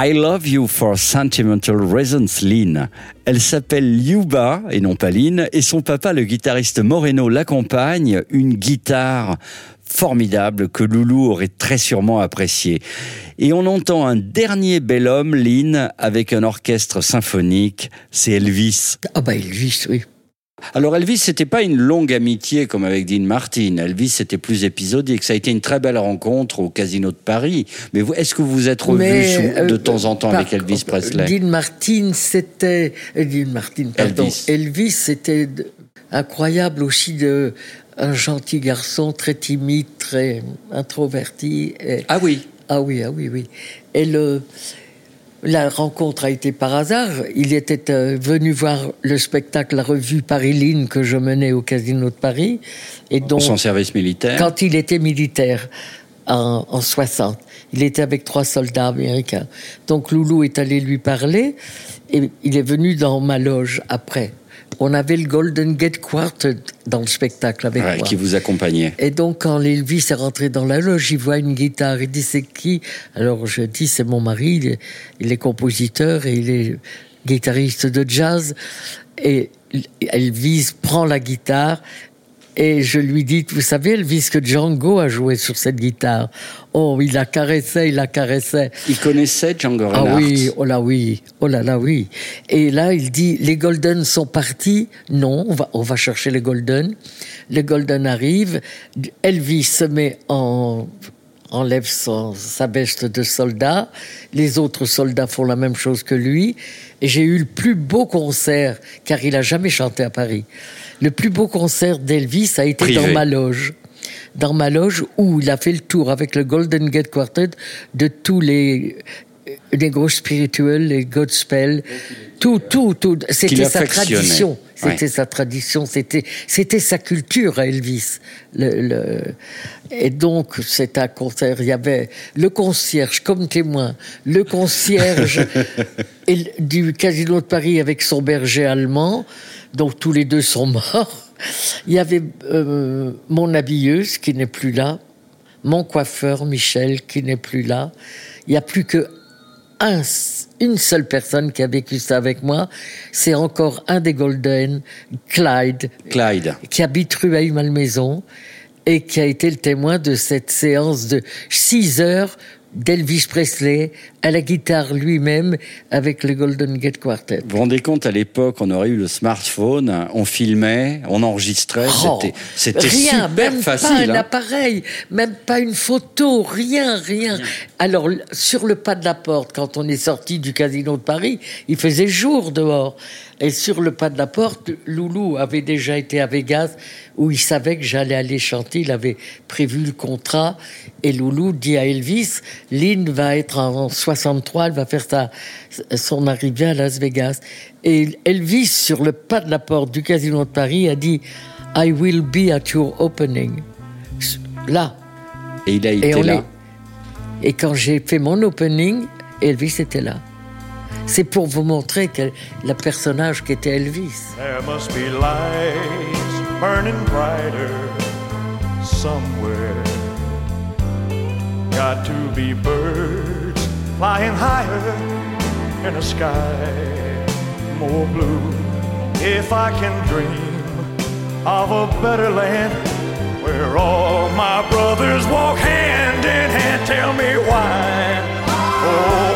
I love you for sentimental reasons, Lynn. Elle s'appelle Yuba, et non pas Lynn, et son papa, le guitariste Moreno, l'accompagne, une guitare formidable que Loulou aurait très sûrement appréciée. Et on entend un dernier bel homme, Lynn, avec un orchestre symphonique, c'est Elvis. Ah bah Elvis, oui. Alors Elvis, c'était pas une longue amitié comme avec Dean Martin. Elvis, c'était plus épisodique. Ça a été une très belle rencontre au Casino de Paris. Mais est-ce que vous vous êtes sou- euh, de temps en temps par- avec Elvis Presley? Dean Martin, c'était. euh, Dean Martin, pardon. Elvis. Elvis, c'était incroyable aussi de. Un gentil garçon, très timide, très introverti. et- Ah oui. Ah oui, ah oui, oui. Et le, la rencontre a été par hasard. Il était euh, venu voir le spectacle, la revue Paris-Line que je menais au Casino de Paris. Et donc, son service militaire quand il était militaire en, en 60. Il était avec trois soldats américains. Donc Loulou est allé lui parler et il est venu dans ma loge après. On avait le Golden Gate Quartet dans le spectacle avec Ouais, moi. qui vous accompagnait. Et donc, quand Elvis est rentré dans la loge, il voit une guitare. Il dit, c'est qui? Alors, je dis, c'est mon mari. Il est, il est compositeur et il est guitariste de jazz. Et Elvis prend la guitare. Et je lui dis, vous savez, Elvis, que Django a joué sur cette guitare. Oh, il la caressait, il la caressait. Il connaissait Django Ah oui, oh là oui, oh là là oui. Et là, il dit, les Golden sont partis. Non, on va, on va chercher les Golden. Les Golden arrivent. Elvis se met en enlève son- sa veste de soldat. Les autres soldats font la même chose que lui. Et j'ai eu le plus beau concert, car il a jamais chanté à Paris. Le plus beau concert d'Elvis a été Privé. dans ma loge. Dans ma loge où il a fait le tour avec le Golden Gate Quartet de tous les les gros spirituels, les Godspell, tout, tout, tout. C'était sa tradition. C'était Ouais. sa tradition. C'était, c'était sa culture à Elvis. Le, le- Et donc, c'est un concert. Il y avait le concierge comme témoin, le concierge et du Casino de Paris avec son berger allemand. Donc, tous les deux sont morts. Il y avait euh, mon habilleuse qui n'est plus là, mon coiffeur Michel qui n'est plus là. Il n'y a plus que un- une seule personne qui a vécu ça avec moi. C'est encore un des Golden, Clyde, Clyde. qui habite rue à Malmaison et qui a été le témoin de cette séance de 6 heures d'Elvis Presley à la guitare lui-même avec le Golden Gate Quartet. Vous vous rendez compte, à l'époque, on aurait eu le smartphone, on filmait, on enregistrait, Oh, c'était, super même facile. pas un hein. appareil, même pas une photo, rien, rien. Alors sur le pas de la porte, quand on est sorti du casino de Paris, il faisait jour dehors. Et sur le pas de la porte, Loulou avait déjà été à Vegas où il savait que j'allais aller chanter. Il avait prévu le contrat. Et Loulou dit à Elvis, Lynn va être en 63, elle va faire sa, son arrivée à Las Vegas. Et Elvis, sur le pas de la porte du casino de Paris, a dit, I will be at your opening. Là. Et il a été on là. est- Et quand j'ai fait mon opening, Elvis était là. C'est pour vous montrer que le personnage qui était Elvis. There must be lights burning brighter somewhere. Got to be birds flying higher in a sky more blue. If I can dream of a better land where all my brothers walk hand in hand, tell me why. Oh,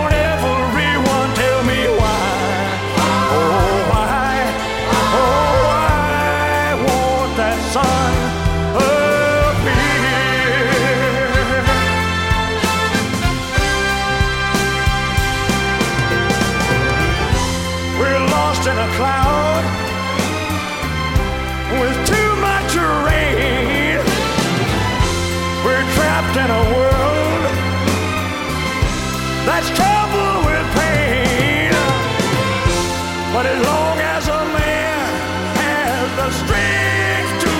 But as long as a man has the strength to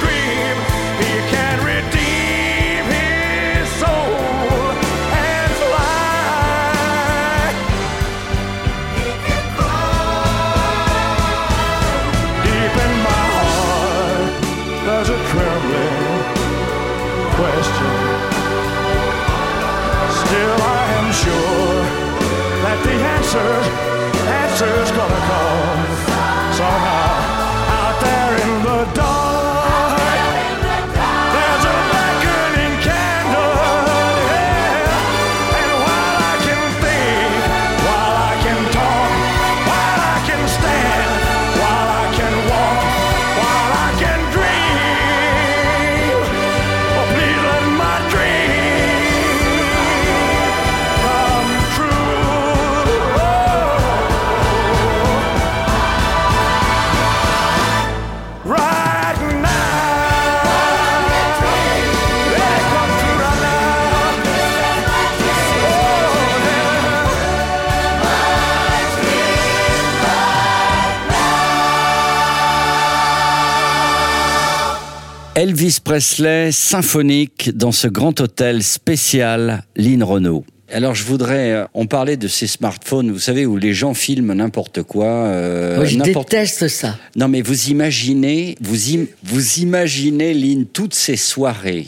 dream, he can redeem his soul and fly. Deep in my heart, there's a trembling question. Still, I am sure that the answer, pressure's gonna Elvis Presley symphonique dans ce grand hôtel spécial Lynn Renault. Alors je voudrais, euh, on parlait de ces smartphones, vous savez, où les gens filment n'importe quoi. euh, Moi, je déteste ça. Non mais vous imaginez, vous, im- vous imaginez Lynn toutes ces soirées.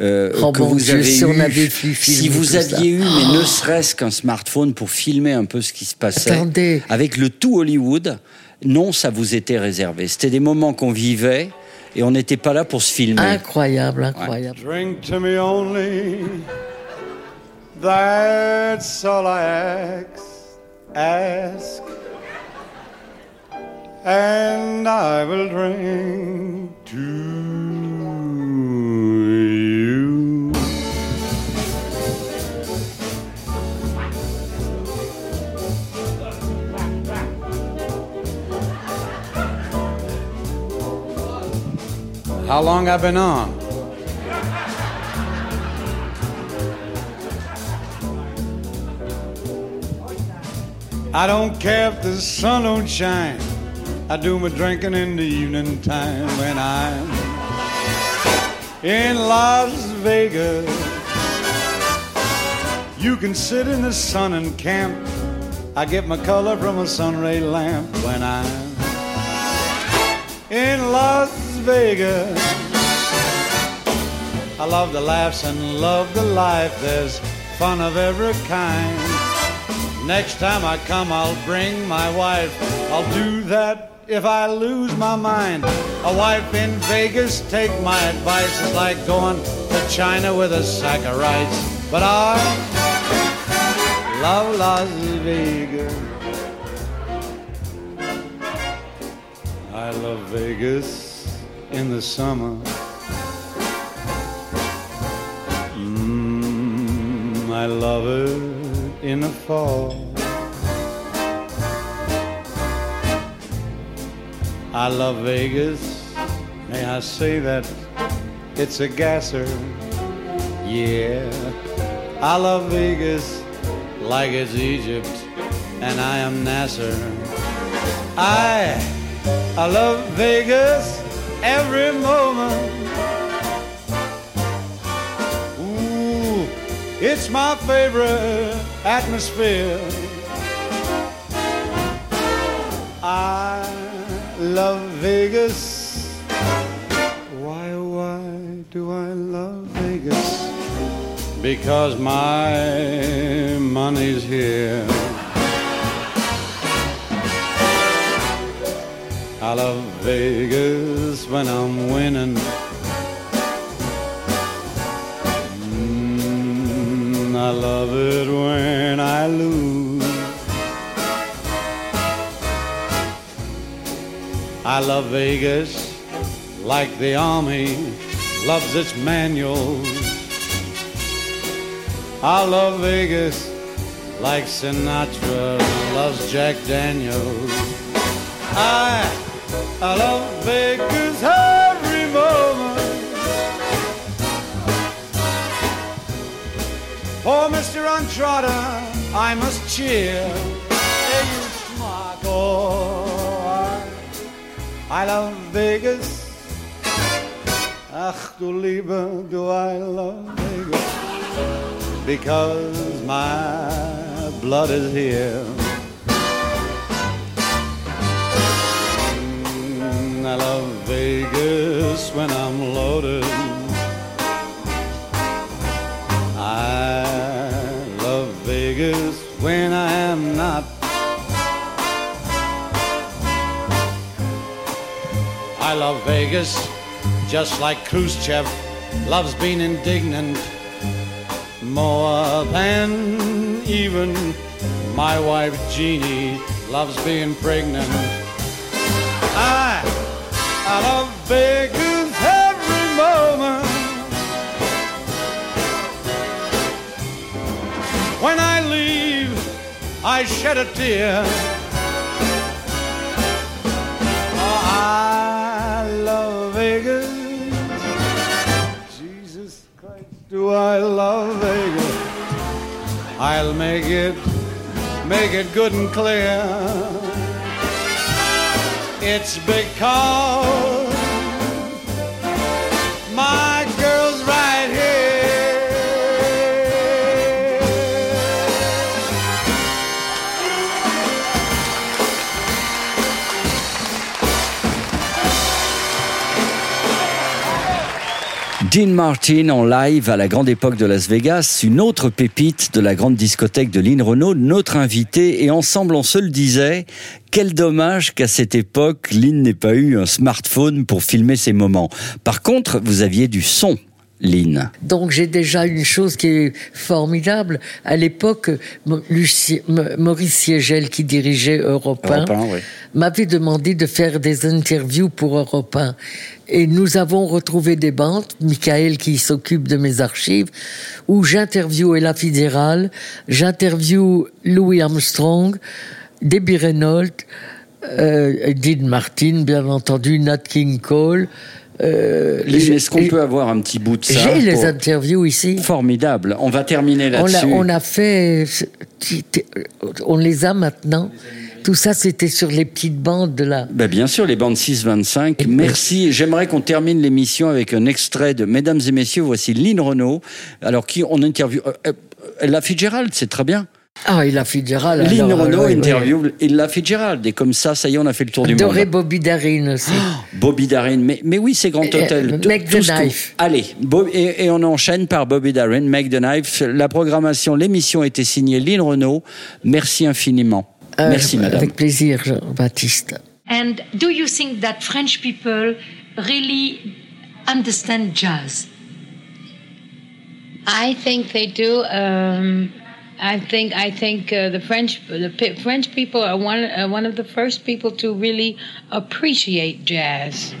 euh, Oh que vous Dieu, avez si on eues. avait pu si vous ça. aviez eu, mais ne serait-ce qu'un smartphone pour filmer un peu ce qui se passait, Attendez. avec le tout Hollywood, non, ça vous était réservé. C'était des moments qu'on vivait et on n'était pas là pour se filmer. Incroyable, incroyable. Drink to me only. That's all I ask. Ask. And I will drink to you. How long I've been on? I don't care if the sun don't shine. I do my drinking in the evening time when I'm in Las Vegas. You can sit in the sun and camp. I get my color from a sunray lamp when I'm in Las Vegas. I love the laughs and love the life. There's fun of every kind. Next time I come, I'll bring my wife. I'll do that if I lose my mind. A wife in Vegas, take my advice. It's like going to China with a sack of rice. But I love Las Vegas. I love Vegas in the summer. Mm, I love it in the fall. I love Vegas. May I say that it's a gasser? Yeah. I love Vegas like it's Egypt and I am Nasser. I I love Vegas every moment. Ooh, it's my favorite atmosphere. I love Vegas. Why, why do I love Vegas? Because my money's here. I love Vegas when I'm winning. Mm, I love it when I lose. I love Vegas like the Army loves its manuals. I love Vegas like Sinatra loves Jack Daniels. I, I love Vegas every moment. For oh, Mr. Untrodden, I must cheer. Hey, you smart boy. I love Vegas. Ach, du Liebe, do I love Vegas? Because my blood is here. I love Vegas when I'm loaded. I love Vegas when I am not. I love Vegas just like Khrushchev loves being indignant more than even my wife Jeannie loves being pregnant. I, I love Vegas every moment. When I leave, I shed a tear. Oh, I love Vegas. Jesus Christ, do I love Vegas? I'll make it, make it good and clear. It's because Dean Martin en live à la grande époque de Las Vegas, une autre pépite de la grande discothèque de Lynn Renault, notre invité, et ensemble on se le disait, quel dommage qu'à cette époque, Lynn n'ait pas eu un smartphone pour filmer ses moments. Par contre, vous aviez du son. Lynn. Donc j'ai déjà une chose qui est formidable. À l'époque, Maurice Siegel, qui dirigeait Europe 1, Europe 1, oui. m'avait demandé de faire des interviews pour Europe 1. Et nous avons retrouvé des bandes, Michael qui s'occupe de mes archives, où j'interviewe Ella Fitzgerald, j'interviewe Louis Armstrong, Debbie Reynolds, euh, Dean Martin, bien entendu, Nat King Cole. Euh, Lynn, est-ce qu'on peut avoir un petit bout de ça J'ai les pour- interviews ici. Formidable. On va terminer là-dessus. on a fait, on les a maintenant. Tout ça, c'était sur les petites bandes de la. Ben, bien sûr, les bandes 6-25. Merci. J'aimerais qu'on termine l'émission avec un extrait de Mesdames et Messieurs, voici Lynn Renault. Alors, qui on interview euh, euh, Ella Fitzgerald, c'est très bien. Ah, il a Fitzgerald. Lynn alors, Renault ouais. interview Ella Fitzgerald. Et comme ça, ça y est, on a fait le tour du Doré monde. Bobby Darin aussi. Bobby Darin. Mais, mais oui, c'est Grand Euh, Hôtel. Make the tout Knife. Allez, et, et on enchaîne par Bobby Darin, Make the Knife. La programmation, l'émission a été signée Lynn Renault. Merci infiniment. Euh, Merci, madame. Avec plaisir, Jean-Baptiste. And do you think that French people really understand jazz? I think they do. Um, I think I think uh, the French the French people are one uh, one of the first people to really appreciate jazz.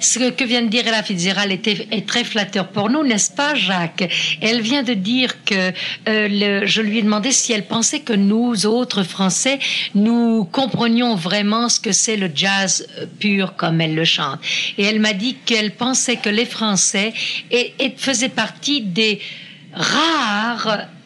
Ce que vient de dire Ella Fitzgerald était, est très flatteur pour nous, n'est-ce pas, Jacques? Elle vient de dire que euh, je lui ai demandé si elle pensait que nous, autres Français, nous comprenions vraiment ce que c'est le jazz euh, pur comme elle le chante. Et elle m'a dit qu'elle pensait que les Français et, et faisaient partie des rares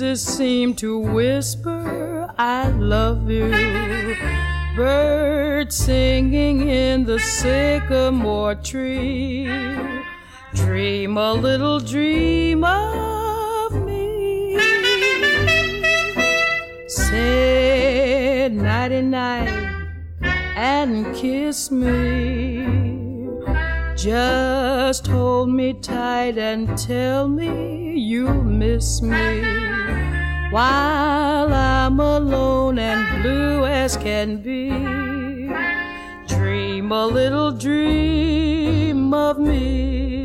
breezes seem to whisper, I love you. Birds singing in the sycamore tree. Dream a little dream of me. Say nighty night and kiss me. Just hold me tight and tell me you miss me. While I'm alone and blue as can be, dream a little dream of me.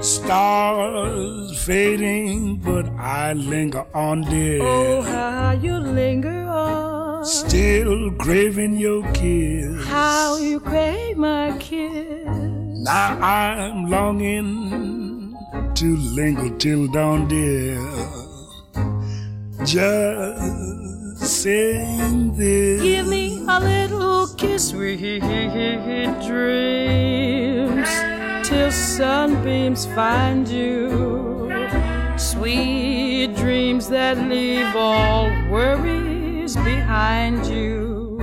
Stars fading, but I linger on, dear. Oh, how you linger on. Still craving your kiss. How you crave my kiss. Now I'm longing to linger till dawn, dear. Just saying this. Give me a little kiss, sweet dreams, till sunbeams find you. Sweet dreams that leave all worries behind you.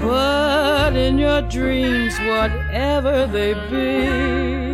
But in your dreams, whatever they be,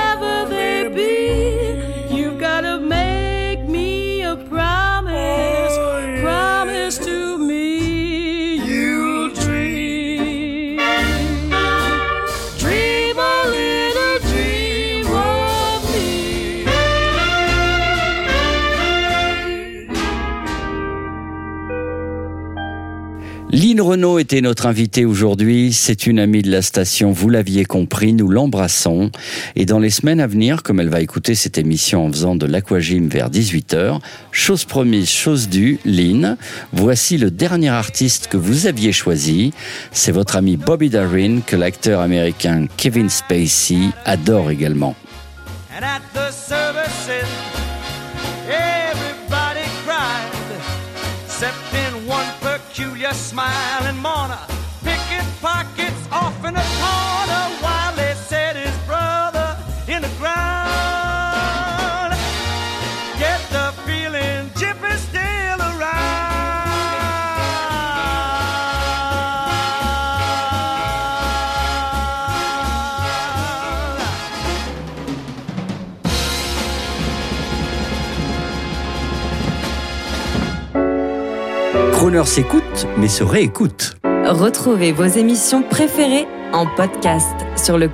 Lynn Renault était notre invitée aujourd'hui. C'est une amie de la station, vous l'aviez compris, nous l'embrassons. Et dans les semaines à venir, comme elle va écouter cette émission en faisant de l'aquagym vers 18h, chose promise, chose due, Lynn, voici le dernier artiste que vous aviez choisi. C'est votre ami Bobby Darin, que l'acteur américain Kevin Spacey adore également. Croner s'écoute, mais se réécoute. Retrouvez vos émissions préférées en podcast sur le.